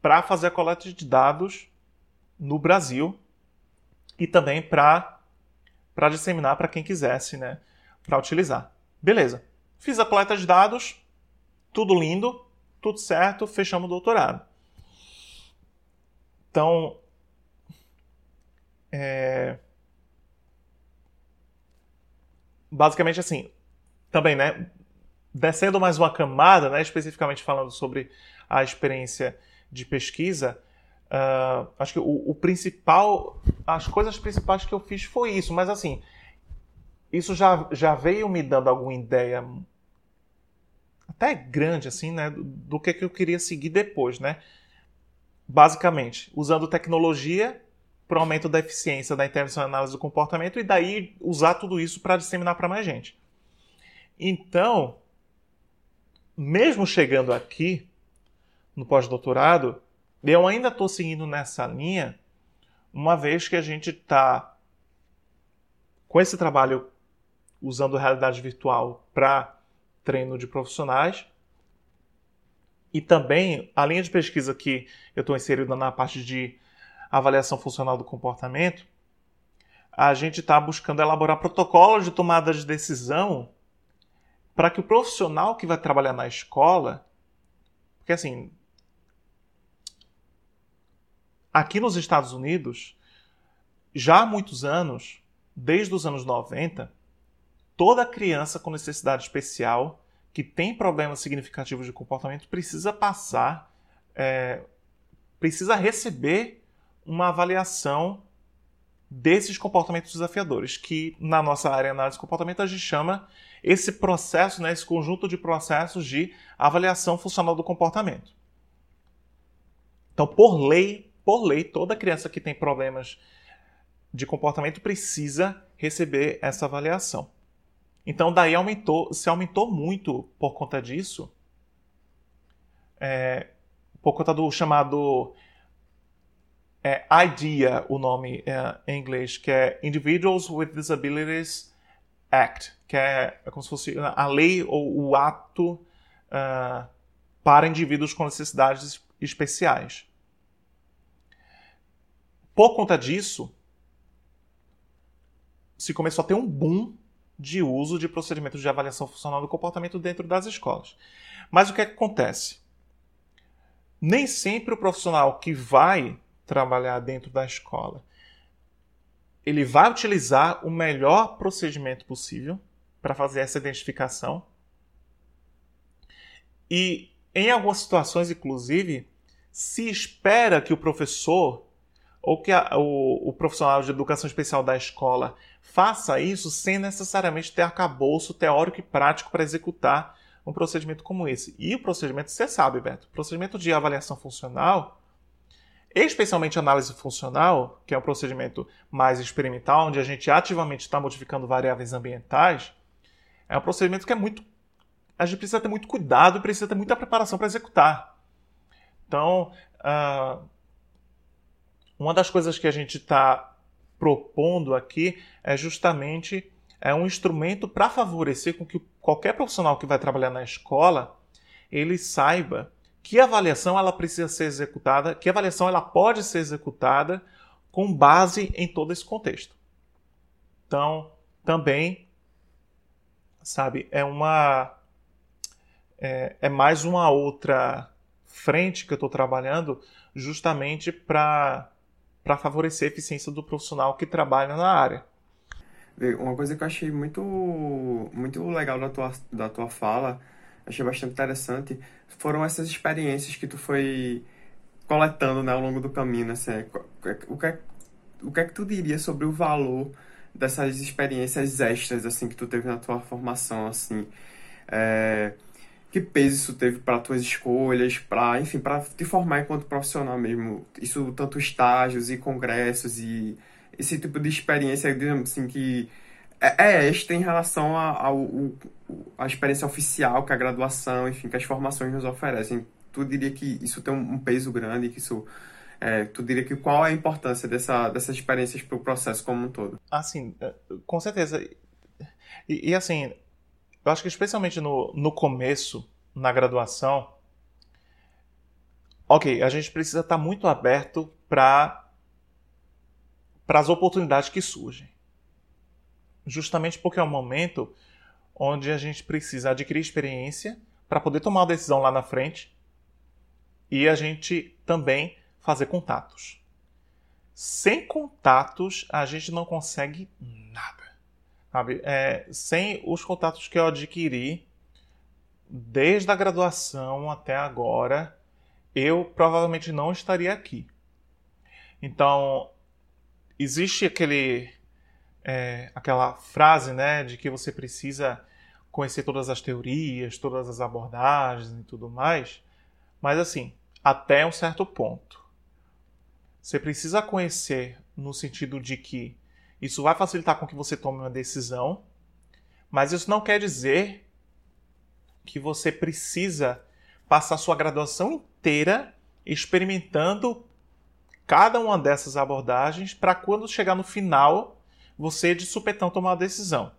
para fazer a coleta de dados no Brasil e também para disseminar para quem quisesse, né, para utilizar. Beleza. Fiz a coleta de dados, tudo lindo, tudo certo, fechamos o doutorado. Então, é... basicamente assim, também, né? Descendo mais uma camada, né, especificamente falando sobre a experiência de pesquisa, uh, acho que o, o, principal, as coisas principais que eu fiz foi isso, mas assim, isso já, já veio me dando alguma ideia até grande, assim, né, do, do que, que eu queria seguir depois, né? Basicamente, usando tecnologia para o aumento da eficiência da intervenção e análise do comportamento e daí usar tudo isso para disseminar para mais gente. Então, mesmo chegando aqui no pós-doutorado, eu ainda estou seguindo nessa linha, uma vez que a gente está com esse trabalho usando realidade virtual para treino de profissionais. E também a linha de pesquisa que eu estou inserido na parte de avaliação funcional do comportamento, a gente está buscando elaborar protocolos de tomada de decisão para que o profissional que vai trabalhar na escola, porque assim, aqui nos Estados Unidos, já há muitos anos, desde os anos 90, toda criança com necessidade especial que tem problemas significativos de comportamento precisa passar, é, precisa receber uma avaliação desses comportamentos desafiadores, que na nossa área de análise de comportamento a gente chama esse processo, né, esse conjunto de processos de avaliação funcional do comportamento. Então, por lei, por lei, toda criança que tem problemas de comportamento precisa receber essa avaliação. Então daí aumentou, se aumentou muito por conta disso, é, por conta do chamado é, IDEA, o nome é, em inglês, que é Individuals with Disabilities Act, que é, é como se fosse a lei ou o ato uh, para indivíduos com necessidades especiais. Por conta disso, se começou a ter um boom de uso de procedimentos de avaliação funcional do comportamento dentro das escolas. Mas o que, é que acontece? Nem sempre o profissional que vai trabalhar dentro da escola ele vai utilizar o melhor procedimento possível para fazer essa identificação. E em algumas situações, inclusive, se espera que o professor ou que a, o, o, profissional de educação especial da escola faça isso sem necessariamente ter arcabouço teórico e prático para executar um procedimento como esse. E o procedimento, você sabe, Beto, o procedimento de avaliação funcional, especialmente análise funcional, que é um procedimento mais experimental, onde a gente ativamente está modificando variáveis ambientais, é um procedimento que é muito. A gente precisa ter muito cuidado e precisa ter muita preparação para executar. Então, uh, uma das coisas que a gente está propondo aqui é justamente é um instrumento para favorecer com que qualquer profissional que vai trabalhar na escola ele saiba que avaliação ela precisa ser executada, que avaliação ela pode ser executada com base em todo esse contexto. Então, também, sabe, é uma é, é mais uma outra frente que eu estou trabalhando justamente para para favorecer a eficiência do profissional que trabalha na área. Uma coisa que eu achei muito, muito legal da tua, da tua fala, achei bastante interessante, foram essas experiências que tu foi coletando né, ao longo do caminho. Assim, o, que é, o que é que tu diria sobre o valor dessas experiências extras assim que tu teve na tua formação? assim é, que peso isso teve para tuas escolhas, para enfim, para te formar enquanto profissional mesmo. Isso tanto estágios e congressos e esse tipo de experiência, digamos assim, que é, é extra em relação à experiência oficial que a graduação, enfim, que as formações nos oferecem. Tu diria que isso tem um, peso grande, que isso é, tu diria que qual é a importância dessa, dessas experiências para o processo como um todo? Assim, é, com certeza. E, e assim, eu acho que especialmente no, no começo, na graduação, ok, a gente precisa estar muito aberto para as oportunidades que surgem. Justamente porque é um momento onde a gente precisa adquirir experiência para poder tomar uma decisão lá na frente e a gente também fazer contatos. Sem contatos, a gente não consegue nada. Sabe? É, sem os contatos que eu adquiri desde a graduação até agora, eu provavelmente não estaria aqui. Então, existe aquele, é, aquela frase né, de que você precisa conhecer todas as teorias, todas as abordagens e tudo mais, mas assim, até um certo ponto. Você precisa conhecer no sentido de que isso vai facilitar com que você tome uma decisão, mas isso não quer dizer que você precisa passar sua graduação inteira experimentando cada uma dessas abordagens para quando chegar no final você de supetão tomar uma decisão.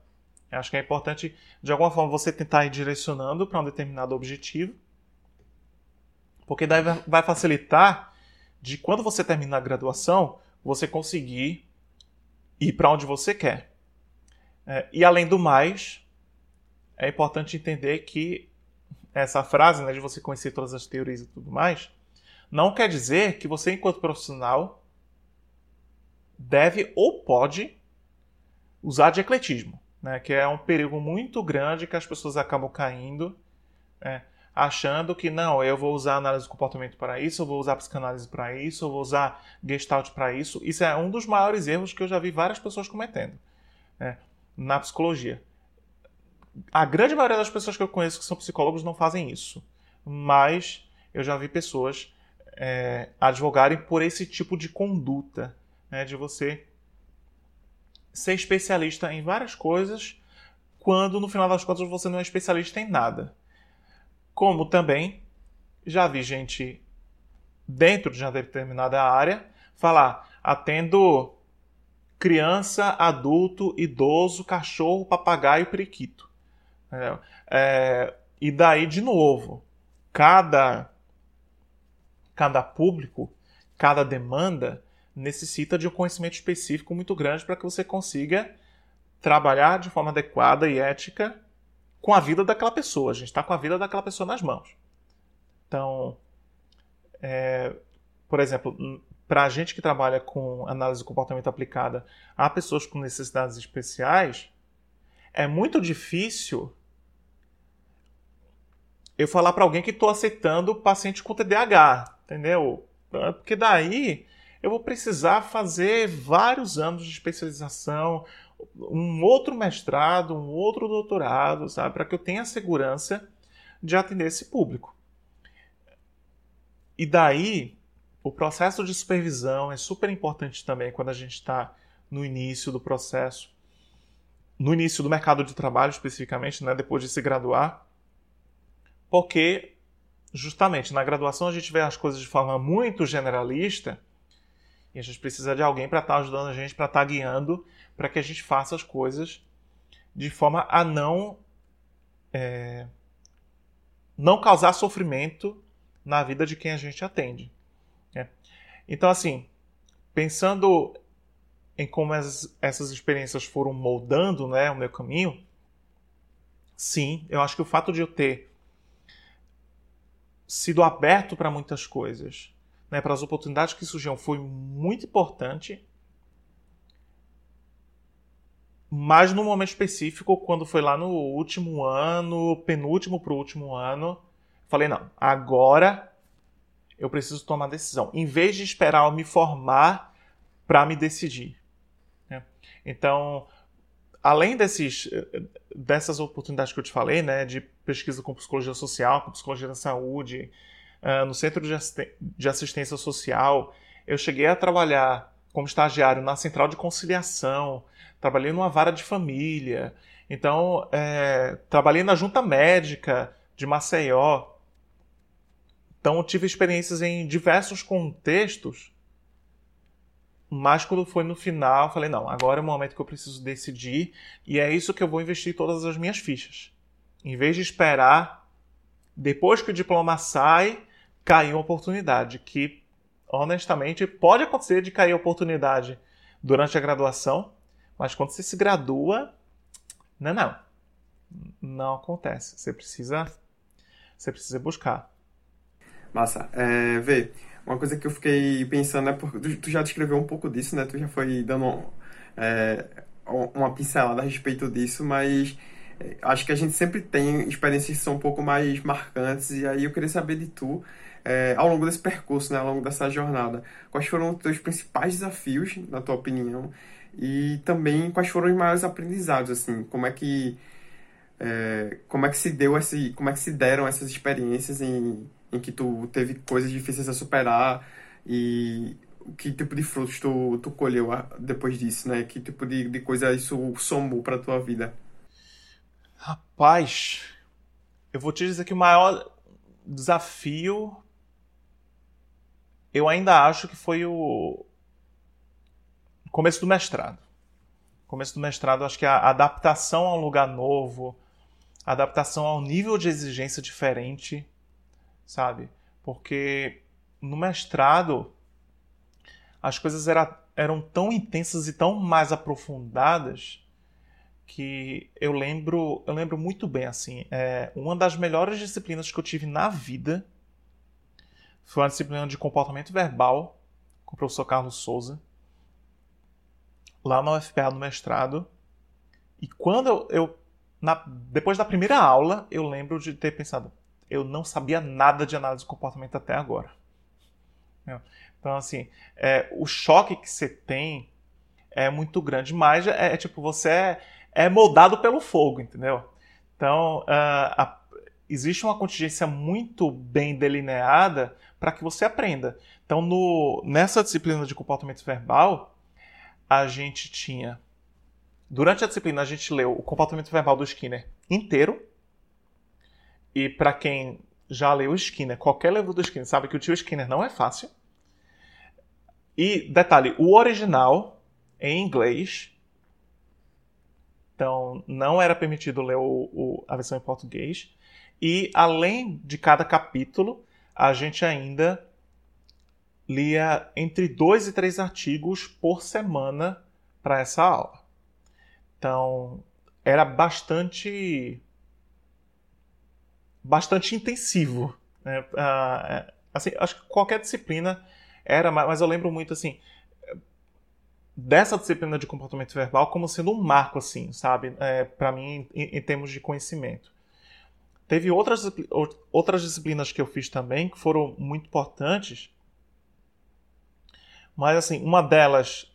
Eu acho que é importante, de alguma forma, você tentar ir direcionando para um determinado objetivo, porque daí vai facilitar de quando você terminar a graduação, você conseguir ir para onde você quer. É, e além do mais, é importante entender que essa frase, né, de você conhecer todas as teorias e tudo mais, não quer dizer que você, enquanto profissional, deve ou pode usar de ecletismo, né, que é um perigo muito grande que as pessoas acabam caindo, né, achando que não, eu vou usar análise do comportamento para isso, eu vou usar psicanálise para isso, eu vou usar gestalt para isso. Isso é um dos maiores erros que eu já vi várias pessoas cometendo né, na psicologia a grande maioria das pessoas que eu conheço que são psicólogos não fazem isso. Mas eu já vi pessoas é, advogarem por esse tipo de conduta, né, de você ser especialista em várias coisas, quando no final das contas você não é especialista em nada. Como também já vi gente dentro de uma determinada área falar: atendo criança, adulto, idoso, cachorro, papagaio, periquito. É, e daí, de novo, cada, cada público, cada demanda necessita de um conhecimento específico muito grande para que você consiga trabalhar de forma adequada e ética com a vida daquela pessoa. A gente está com a vida daquela pessoa nas mãos. Então, é, por exemplo, para a gente que trabalha com análise do comportamento aplicada a pessoas com necessidades especiais, é muito difícil eu falar para alguém que estou aceitando paciente com TDAH, entendeu? Porque daí eu vou precisar fazer vários anos de especialização, um outro mestrado, um outro doutorado, sabe, para que eu tenha segurança de atender esse público. E daí, o processo de supervisão é super importante também quando a gente está no início do processo, no início do mercado de trabalho especificamente, né, depois de se graduar porque justamente na graduação a gente vê as coisas de forma muito generalista e a gente precisa de alguém para estar tá ajudando a gente, para estar tá guiando, para que a gente faça as coisas de forma a não é, não causar sofrimento na vida de quem a gente atende. Né? Então, assim, pensando em como as, essas experiências foram moldando né, o meu caminho, sim, eu acho que o fato de eu ter sido aberto para muitas coisas, né, para as oportunidades que surgiam, foi muito importante. Mas no momento específico, quando foi lá no último ano, penúltimo para o último ano, falei: não, agora eu preciso tomar decisão. Em vez de esperar eu me formar para me decidir. Né? Então, além desses, dessas oportunidades que eu te falei, né, de pesquisa com psicologia social, com psicologia da saúde, uh, no centro de assistência social, eu cheguei a trabalhar como estagiário na central de conciliação, trabalhei numa vara de família, então é, trabalhei na junta médica de Maceió. Então tive experiências em diversos contextos mas quando foi no final, falei: não, agora é o momento que eu preciso decidir e é isso que eu vou investir todas as minhas fichas. Em vez de esperar, depois que o diploma sai, cair uma oportunidade. Que, honestamente, pode acontecer de cair oportunidade durante a graduação, mas quando você se gradua, não, não. Não acontece. Você precisa, você precisa buscar. Massa. É, vê. Uma coisa que eu fiquei pensando é porque tu já descreveu um pouco disso, né? Tu já foi dando é, uma pincelada a respeito disso, mas é, acho que a gente sempre tem experiências que são um pouco mais marcantes e aí eu queria saber de tu é, ao longo desse percurso, né, ao longo dessa jornada, quais foram os teus principais desafios, na tua opinião, e também quais foram os maiores aprendizados, assim, como é que é, como é que se deu esse, como é que se deram essas experiências em, em que tu teve coisas difíceis a superar e que tipo de frutos tu, tu colheu depois disso, né? Que tipo de, de coisa isso somou para tua vida? Rapaz, eu vou te dizer que o maior desafio eu ainda acho que foi o começo do mestrado. Começo do mestrado, acho que a adaptação a um lugar novo, a adaptação ao nível de exigência diferente, sabe? Porque no mestrado as coisas era, eram tão intensas e tão mais aprofundadas que eu lembro eu lembro muito bem assim é, uma das melhores disciplinas que eu tive na vida foi uma disciplina de comportamento verbal com o professor Carlos Souza lá na UFPA no mestrado. E quando eu, eu na, depois da primeira aula eu lembro de ter pensado eu não sabia nada de análise de comportamento até agora. Então, assim, é, o choque que você tem é muito grande, mas é, é tipo, você é, é, moldado pelo fogo, entendeu? Então, uh, a, existe uma contingência muito bem delineada para que você aprenda. Então, no, nessa disciplina de comportamento verbal, a gente tinha. Durante a disciplina, a gente leu o comportamento verbal do Skinner inteiro. E para quem já leu o Skinner, qualquer livro do Skinner, sabe que o tio Skinner não é fácil. E, detalhe, o original em inglês. Então, não era permitido ler o, o, a versão em português. E, além de cada capítulo, a gente ainda lia entre dois e três artigos por semana para essa aula. Então, era bastante bastante intensivo. Né? Uh, assim, acho que qualquer disciplina era, mas eu lembro muito assim dessa disciplina de comportamento verbal como sendo um marco, assim, sabe, é, para mim em, em, termos de conhecimento. Teve outras outras disciplinas que eu fiz também que foram muito importantes, mas assim uma delas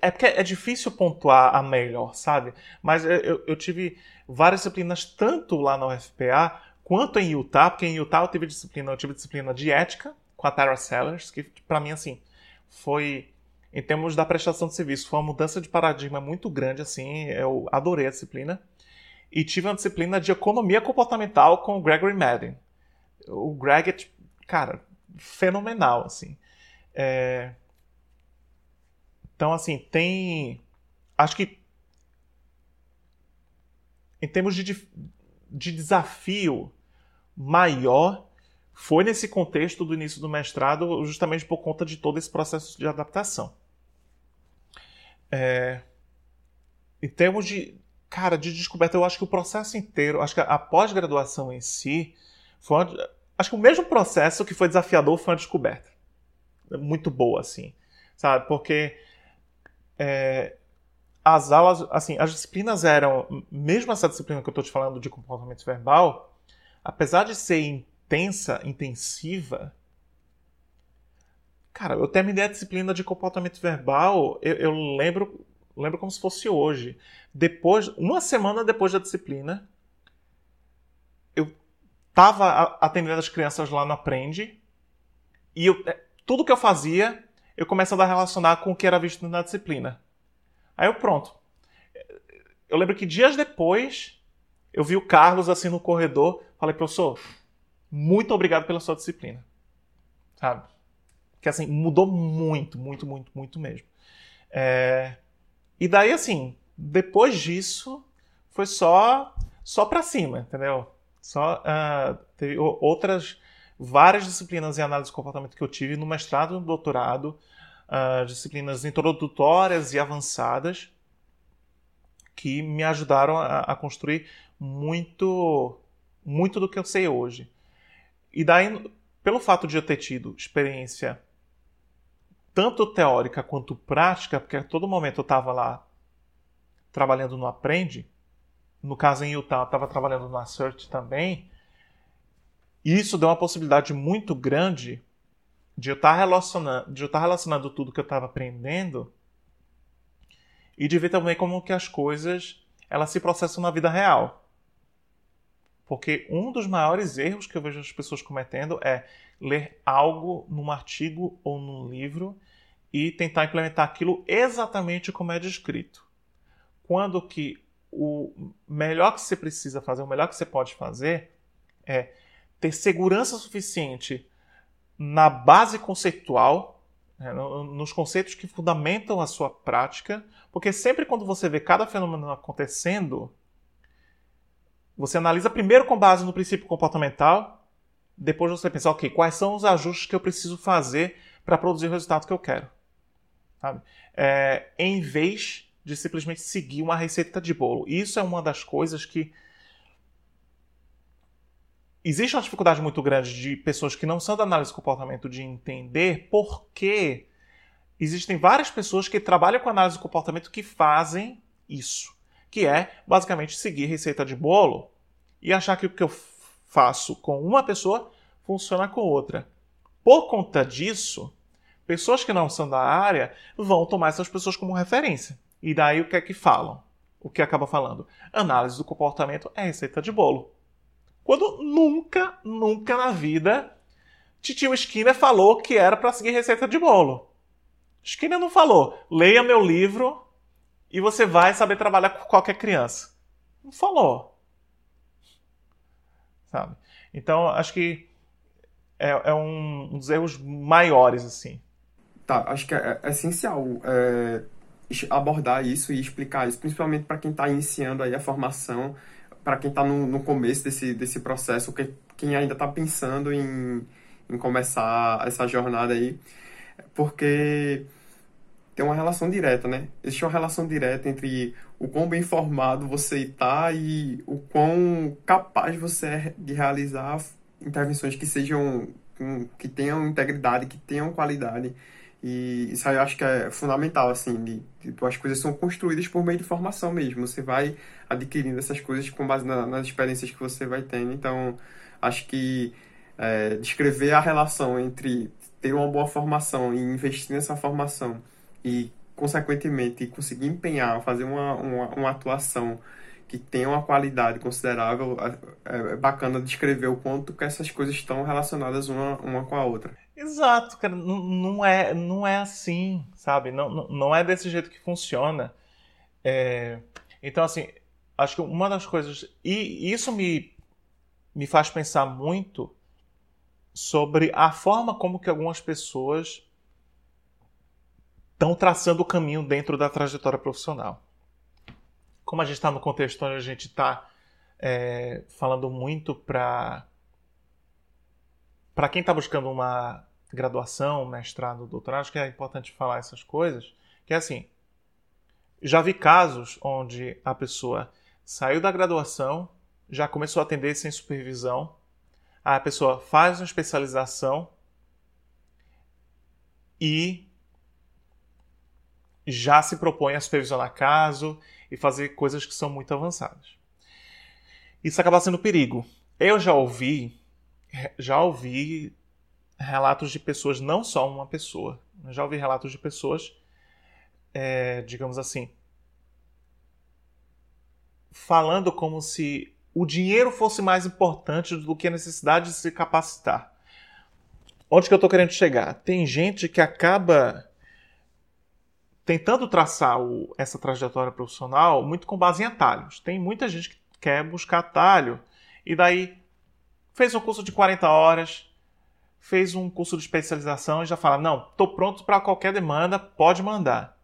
é porque é difícil pontuar a melhor, sabe? Mas eu, eu tive várias disciplinas tanto lá na UFPA quanto em Utah, porque em Utah eu tive disciplina, eu tive disciplina de ética, com a Tara Sellers, que para mim, assim, foi, em termos da prestação de serviço, foi uma mudança de paradigma muito grande, assim, eu adorei a disciplina. E tive uma disciplina de economia comportamental com o Gregory Madden. O Greg é, tipo, cara, fenomenal, assim. É... Então, assim, tem. Acho que. Em termos de, de desafio maior, foi nesse contexto do início do mestrado, justamente por conta de todo esse processo de adaptação. É... Em termos de, cara, de descoberta, eu acho que o processo inteiro, acho que a pós-graduação em si, foi uma... acho que o mesmo processo que foi desafiador foi uma descoberta. Muito boa, assim, sabe? Porque é... as aulas, assim, as disciplinas eram, mesmo essa disciplina que eu estou te falando de comportamento verbal, apesar de ser intensa, intensiva. Cara, eu terminei a disciplina de comportamento verbal, eu, eu lembro, lembro como se fosse hoje. Depois, uma semana depois da disciplina, eu estava atendendo as crianças lá no Aprende e eu, é, tudo que eu fazia, eu começava a relacionar com o que era visto na disciplina. Aí eu pronto. Eu lembro que dias depois eu vi o Carlos assim no corredor, falei, professor, muito obrigado pela sua disciplina. Sabe? Que assim, mudou muito, muito, muito, muito mesmo. É... E daí, assim, depois disso, foi só só para cima, entendeu? Só uh, teve outras várias disciplinas em análise de comportamento que eu tive no mestrado e no doutorado, uh, disciplinas introdutórias e avançadas que me ajudaram a, a construir muito muito do que eu sei hoje. E daí, pelo fato de eu ter tido experiência tanto teórica quanto prática, porque a todo momento eu estava lá trabalhando no Aprende, no caso em Utah eu estava trabalhando na Search também, isso deu uma possibilidade muito grande de eu estar relacionando, de eu estar relacionando tudo que eu estava aprendendo e de ver também como que as coisas elas se processam na vida real. Porque um dos maiores erros que eu vejo as pessoas cometendo é ler algo num artigo ou num livro e tentar implementar aquilo exatamente como é descrito. Quando que o melhor que você precisa fazer, o melhor que você pode fazer é ter segurança suficiente na base conceitual, né, nos conceitos que fundamentam a sua prática, porque sempre quando você vê cada fenômeno acontecendo, você analisa primeiro com base no princípio comportamental, depois você pensa, ok, quais são os ajustes que eu preciso fazer para produzir o resultado que eu quero. É, em vez de simplesmente seguir uma receita de bolo. Isso é uma das coisas que existe uma dificuldade muito grande de pessoas que não são da análise de comportamento de entender por que existem várias pessoas que trabalham com análise de comportamento que fazem isso, que é basicamente seguir receita de bolo e achar que o que eu faço com uma pessoa funciona com outra. Por conta disso, pessoas que não são da área vão tomar essas pessoas como referência. E daí o que é que falam? O que acaba falando? Análise do comportamento é receita de bolo. Quando nunca, nunca na vida Titio Skinner falou que era para seguir receita de bolo. Skinner não falou, leia meu livro e você vai saber trabalhar com qualquer criança. Não falou. Sabe? Então, acho que é, é um, um, dos erros maiores, assim. Tá, acho que é, é essencial é, abordar isso e explicar isso, principalmente para quem está iniciando aí a formação, para quem está no, no, começo desse, desse processo, que, quem ainda está pensando em, em começar essa jornada aí, porque tem uma relação direta, né? Existe uma relação direta entre o quão bem informado você está e o quão capaz você é de realizar intervenções que sejam que tenham integridade, que tenham qualidade. E isso aí eu acho que é fundamental, assim, de, tipo, as coisas são construídas por meio de formação mesmo. Você vai adquirindo essas coisas com base na, nas experiências que você vai tendo. Então, acho que é, descrever a relação entre ter uma boa formação e investir nessa formação e, consequentemente, conseguir empenhar, fazer uma, uma, uma atuação que tenha uma qualidade considerável, é, é bacana descrever o quanto que essas coisas estão relacionadas uma, uma com a outra. Exato, cara, não, não, é, não é assim, sabe? Não, não, não é desse jeito que funciona. É... Então, assim, acho que uma das coisas. E isso me, me faz pensar muito sobre a forma como que algumas pessoas estão traçando o caminho dentro da trajetória profissional. Como a gente está no contexto onde a gente está é, falando muito para para quem está buscando uma graduação, mestrado, doutorado, acho que é importante falar essas coisas, que é assim, já vi casos onde a pessoa saiu da graduação, já começou a atender sem supervisão, a pessoa faz uma especialização e já se propõe a supervisionar caso e fazer coisas que são muito avançadas. Isso acaba sendo perigo. Eu já ouvi, já ouvi relatos de pessoas, não só uma pessoa, já ouvi relatos de pessoas, é, digamos assim, falando como se o dinheiro fosse mais importante do que a necessidade de se capacitar. Onde que eu estou querendo chegar? Tem gente que acaba tentando traçar o, essa trajetória profissional muito com base em atalhos. Tem muita gente que quer buscar atalho e daí fez um curso de 40 horas, fez um curso de especialização e já fala: não, estou pronto para qualquer demanda, pode mandar.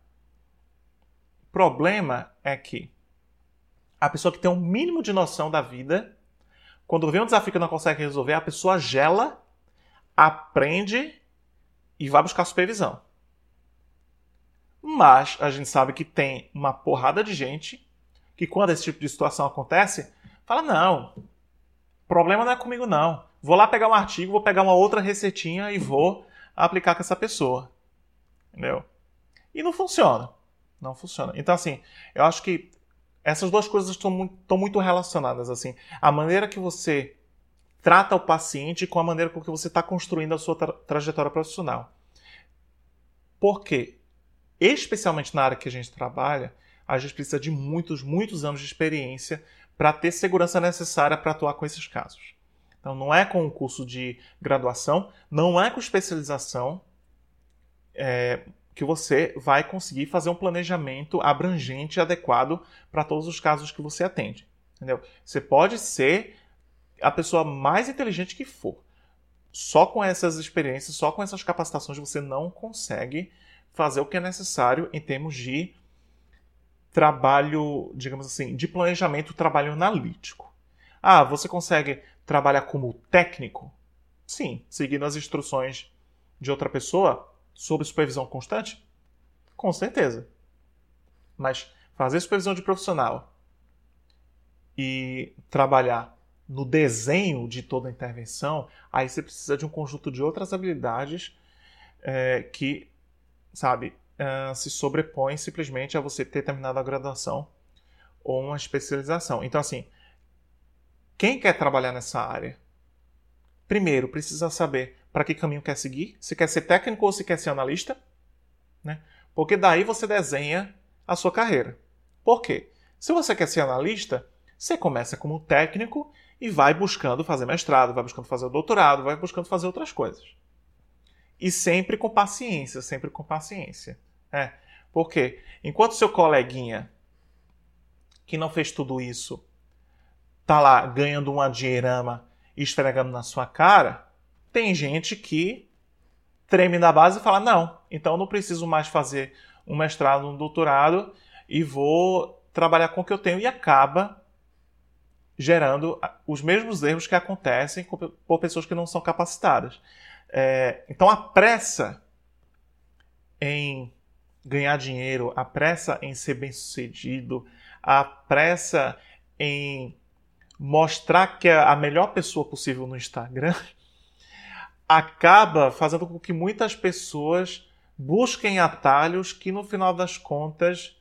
O problema é que a pessoa que tem um mínimo de noção da vida, quando vê um desafio que não consegue resolver, a pessoa gela, aprende e vai buscar supervisão. Mas a gente sabe que tem uma porrada de gente que, quando esse tipo de situação acontece, fala: não, problema não é comigo, não. Vou lá pegar um artigo, vou pegar uma outra receitinha e vou aplicar com essa pessoa. Entendeu? E não funciona. Não funciona. Então, assim, eu acho que essas duas coisas estão muito, estão muito relacionadas. assim. A maneira que você trata o paciente com a maneira com que você está construindo a sua tra trajetória profissional. Por quê? Especialmente na área que a gente trabalha, a gente precisa de muitos, muitos anos de experiência para ter segurança necessária para atuar com esses casos. Então, não é com o curso de graduação, não é com especialização é, que você vai conseguir fazer um planejamento abrangente e adequado para todos os casos que você atende. Entendeu? Você pode ser a pessoa mais inteligente que for. Só com essas experiências, só com essas capacitações, você não consegue fazer o que é necessário em termos de trabalho, digamos assim, de planejamento, trabalho analítico. Ah, você consegue trabalhar como técnico? Sim, seguindo as instruções de outra pessoa, sob supervisão constante? Com certeza. Mas fazer supervisão de profissional e trabalhar no desenho de toda a intervenção, aí você precisa de um conjunto de outras habilidades é, que, sabe, é, se sobrepõem simplesmente a você ter terminado a graduação ou uma especialização. Então, assim, quem quer trabalhar nessa área, primeiro precisa saber para que caminho quer seguir, se quer ser técnico ou se quer ser analista, né? Porque daí você desenha a sua carreira. Por quê? Se você quer ser analista, você começa como técnico e vai buscando fazer mestrado, vai buscando fazer doutorado, vai buscando fazer outras coisas. E sempre com paciência, sempre com paciência. É, porque enquanto seu coleguinha que não fez tudo isso tá lá ganhando uma dinheirama e esfregando na sua cara, tem gente que treme na base e fala: não, então não preciso mais fazer um mestrado, um doutorado e vou trabalhar com o que eu tenho e acaba gerando os mesmos erros que acontecem por pessoas que não são capacitadas. É, então a pressa em ganhar dinheiro, a pressa em ser bem sucedido, a pressa em mostrar que é a melhor pessoa possível no Instagram, <laughs> acaba fazendo com que muitas pessoas busquem atalhos que, no final das contas,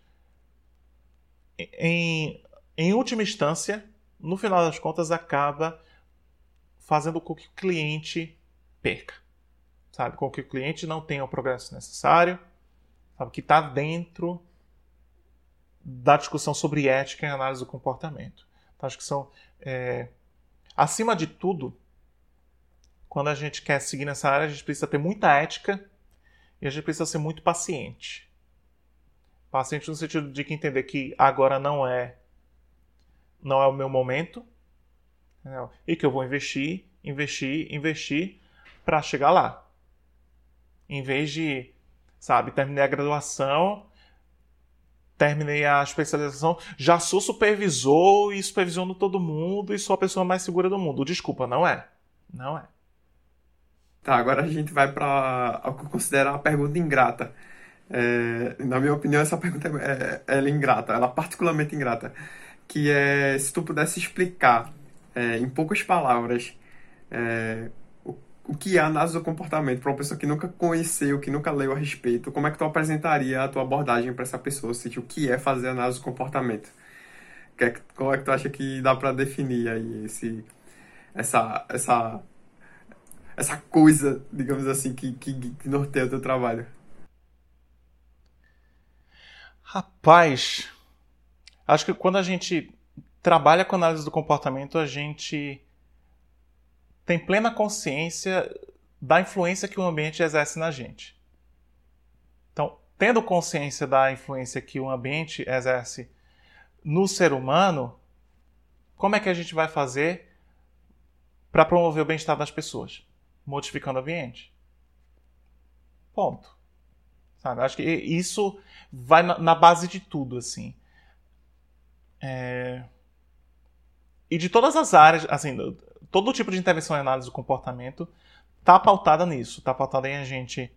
em, em última instância, no final das contas, acaba fazendo com que o cliente perca. Sabe? Com que o cliente não tenha o progresso necessário, sabe? que está dentro da discussão sobre ética e análise do comportamento. Então, acho que são. É... Acima de tudo, quando a gente quer seguir nessa área, a gente precisa ter muita ética e a gente precisa ser muito paciente. Paciente no sentido de que entender que agora não é não é o meu momento, entendeu? e que eu vou investir, investir, investir para chegar lá. Em vez de, sabe, terminei a graduação, terminei a especialização, já sou supervisor e supervisiono todo mundo e sou a pessoa mais segura do mundo. Desculpa, não é. Não é. Tá, agora a gente vai para o que eu considero uma pergunta ingrata. É, na minha opinião, essa pergunta é, é, é ingrata, ela é particularmente ingrata que é se tu pudesse explicar é, em poucas palavras é, o, que é análise do comportamento para uma pessoa que nunca conheceu, que nunca leu a respeito, como é que tu apresentaria a tua abordagem para essa pessoa, seja, o que é fazer análise do comportamento? Que é, como é que tu acha que dá para definir aí esse, essa, essa, essa coisa, digamos assim, que, que, que norteia o teu trabalho? Rapaz, Acho que quando a gente trabalha com análise do comportamento, a gente tem plena consciência da influência que o ambiente exerce na gente. Então, tendo consciência da influência que o ambiente exerce no ser humano, como é que a gente vai fazer para promover o bem-estar das pessoas? Modificando o ambiente. Ponto. Sabe? Acho que isso vai na base de tudo, assim. É... E de todas as áreas, assim, todo tipo de intervenção em análise do comportamento está pautada nisso, está pautada em a gente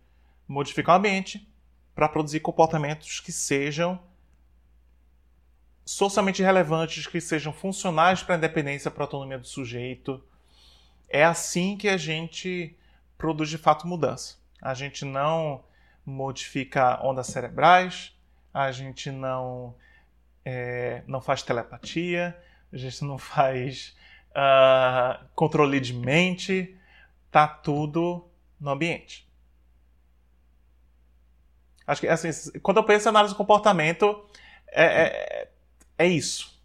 modificar o ambiente para produzir comportamentos que sejam socialmente relevantes, que sejam funcionais para a independência, para a autonomia do sujeito. É assim que a gente produz de fato mudança. A gente não modifica ondas cerebrais, a gente não é, não faz telepatia, a gente não <laughs> faz uh, controle de mente, tá tudo no ambiente. Acho que, assim, quando eu penso em análise do comportamento, é, é, é isso.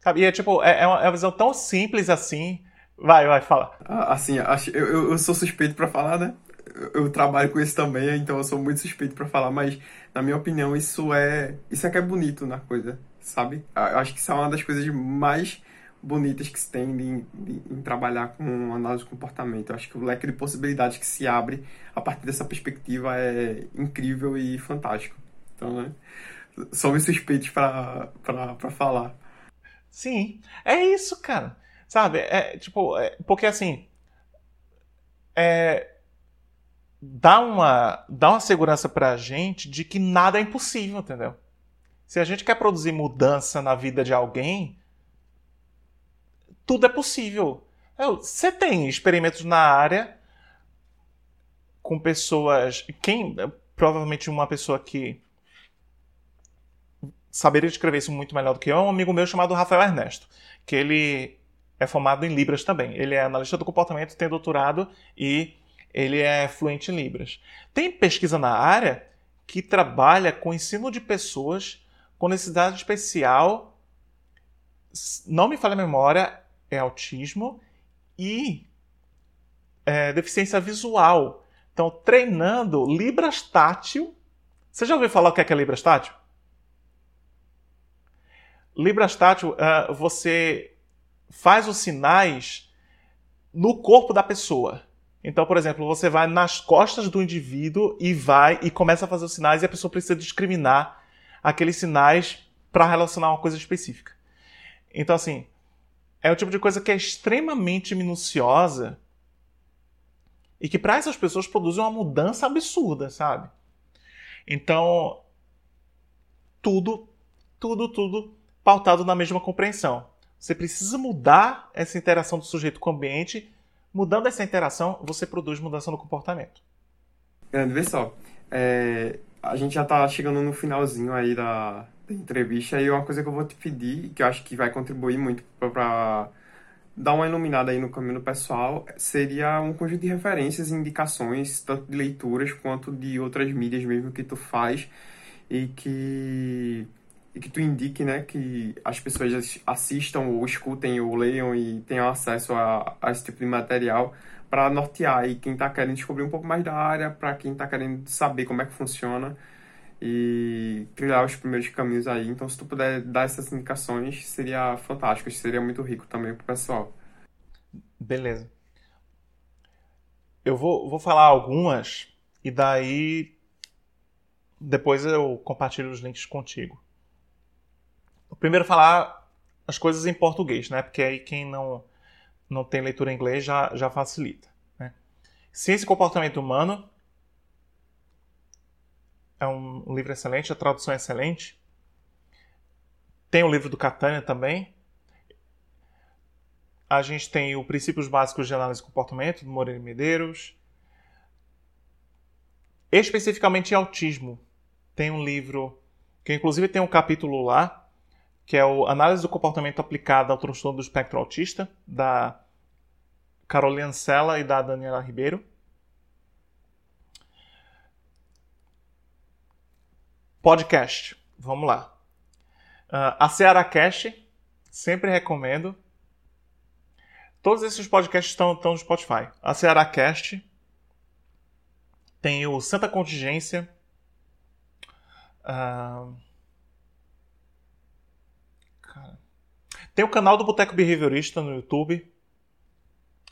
Sabe? E é tipo, é, é, uma, é uma visão tão simples assim. Vai, vai, fala. Ah, assim, acho, eu, eu sou suspeito para falar, né? Eu, eu trabalho com isso também, então eu sou muito suspeito para falar, mas na minha opinião, isso é. Isso é que é bonito na coisa, sabe? Eu acho que isso é uma das coisas mais bonitas que se tem em, em, trabalhar com análise de comportamento. Eu acho que o leque de possibilidades que se abre a partir dessa perspectiva é incrível e fantástico. Então, né? Somos suspeitos para falar. Sim, é isso, cara. Sabe? É tipo, é, porque assim. É, dá uma, dá uma segurança pra gente de que nada é impossível, entendeu? Se a gente quer produzir mudança na vida de alguém, tudo é possível. Você tem experimentos na área com pessoas. Quem. Provavelmente uma pessoa que saberia escrever isso muito melhor do que eu é um amigo meu chamado Rafael Ernesto, que ele é formado em Libras também. Ele é analista do comportamento, tem doutorado e ele é fluente em Libras. Tem pesquisa na área que trabalha com ensino de pessoas com necessidade especial, não me falha a memória, é autismo e é, deficiência visual. Então, treinando Libras tátil. Você já ouviu falar o que é, que é Libras tátil? Libras tátil, uh, você faz os sinais no corpo da pessoa. Então, por exemplo, você vai nas costas do indivíduo e vai e começa a fazer os sinais e a pessoa precisa discriminar aqueles sinais para relacionar uma coisa específica. Então, assim, é o tipo de coisa que é extremamente minuciosa e que para essas pessoas produz uma mudança absurda, sabe? Então, tudo, tudo, tudo pautado na mesma compreensão. Você precisa mudar essa interação do sujeito com o ambiente. Mudando essa interação, você produz mudança no comportamento. Grande, vê só. É, a gente já está chegando no finalzinho aí da, da, entrevista e uma coisa que eu vou te pedir, que eu acho que vai contribuir muito para dar uma iluminada aí no caminho pessoal, seria um conjunto de referências e indicações, tanto de leituras quanto de outras mídias mesmo que tu faz e que e que tu indique, né, que as pessoas assistam ou escutem ou leiam e tenham acesso a, a esse tipo de material para nortear aí quem está querendo descobrir um pouco mais da área, para quem está querendo saber como é que funciona e trilhar os primeiros caminhos aí. Então, se tu puder dar essas indicações, seria fantástico, seria muito rico também para o pessoal. Beleza. Eu vou, vou falar algumas e daí depois eu compartilho os links contigo primeiro falar as coisas em português, né? Porque aí quem não, não tem leitura em inglês já, já facilita. Né? Ciência e Comportamento Humano é um livro excelente, a tradução é excelente. Tem o livro do Catânia também. A gente tem o Princípios Básicos de Análise e Comportamento, do Moreira Medeiros. Especificamente em autismo, tem um livro que inclusive tem um capítulo lá que é o Análise do Comportamento Aplicada ao Transtorno do Espectro Autista, da Carolina Sela e da Daniela Ribeiro. Podcast, vamos lá. Uh, a Ceará Cast, sempre recomendo. Todos esses podcasts estão, estão no Spotify. A Ceará Cast tem o Santa Contingência. Uh, Tem o canal do Boteco Behaviorista no YouTube.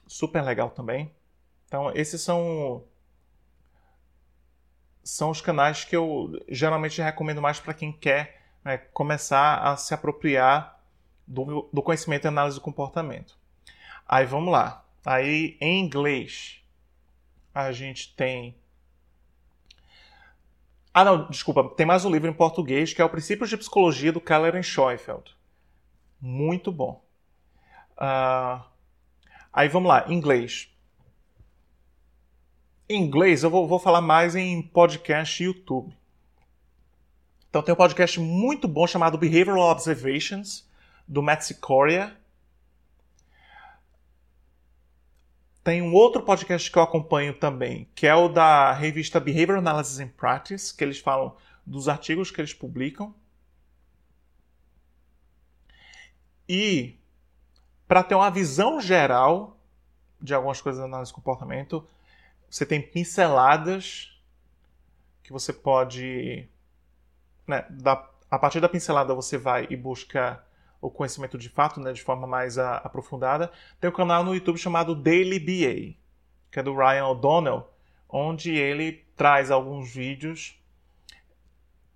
Super legal também. Então, esses são são os canais que eu geralmente recomendo mais para quem quer né, começar a se apropriar do, do conhecimento e análise do comportamento. Aí vamos lá. Aí em inglês a gente tem. Ah, não, desculpa, tem mais um livro em português que é o Princípios de Psicologia do Keller Schoenfeld. Muito bom. Uh, aí vamos lá, inglês. Em inglês eu vou, vou falar mais em podcast e YouTube. Então tem um podcast muito bom chamado Behavioral Observations, do Matt Sicoria. Tem um outro podcast que eu acompanho também, que é o da revista Behavior Analysis and Practice, que eles falam dos artigos que eles publicam. E para ter uma visão geral de algumas coisas da análise de comportamento, você tem pinceladas que você pode. Né, da, a partir da pincelada você vai e busca o conhecimento de fato, né, de forma mais a, aprofundada. Tem um canal no YouTube chamado Daily BA, que é do Ryan O'Donnell, onde ele traz alguns vídeos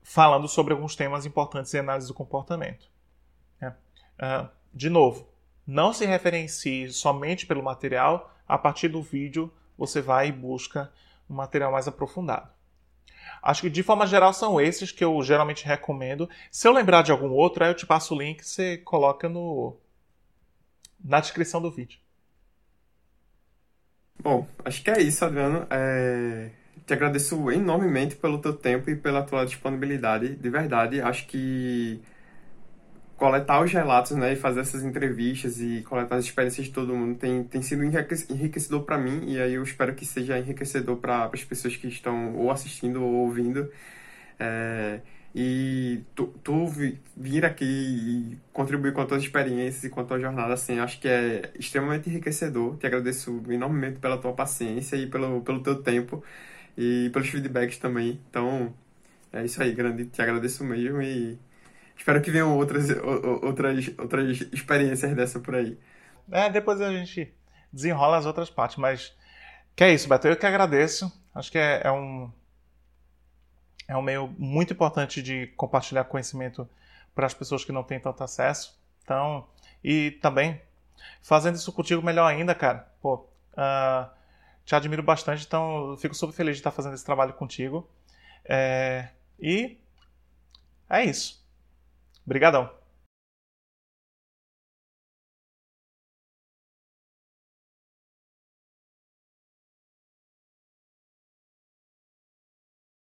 falando sobre alguns temas importantes em análise do comportamento. Uh, de novo, não se referencie somente pelo material, a partir do vídeo você vai e busca um material mais aprofundado. Acho que de forma geral são esses que eu geralmente recomendo. Se eu lembrar de algum outro, aí eu te passo o link e você coloca no na descrição do vídeo. Bom, acho que é isso, Adriano. É... Te agradeço enormemente pelo teu tempo e pela tua disponibilidade. De verdade, acho que coletar os relatos, né, e fazer essas entrevistas e coletar as experiências de todo mundo tem, tem sido enriquecedor para mim e aí eu espero que seja enriquecedor para as pessoas que estão ou assistindo ou ouvindo. É, e tu, tu, vir aqui e contribuir com as tuas experiências e com a tua jornada, assim, acho que é extremamente enriquecedor. Te agradeço enormemente pela tua paciência e pelo, pelo teu tempo e pelos feedbacks também. Então, é isso aí, grande. Te agradeço mesmo e Espero que venham outras, outras, outras experiências dessa por aí. É, depois a gente desenrola as outras partes, mas que é isso, Beto. Eu que agradeço. Acho que é, é um é um meio muito importante de compartilhar conhecimento para as pessoas que não têm tanto acesso. Então, e também fazendo isso contigo melhor ainda, cara. Pô, uh, te admiro bastante, então fico super feliz de estar fazendo esse trabalho contigo. É, e é isso. Obrigadão.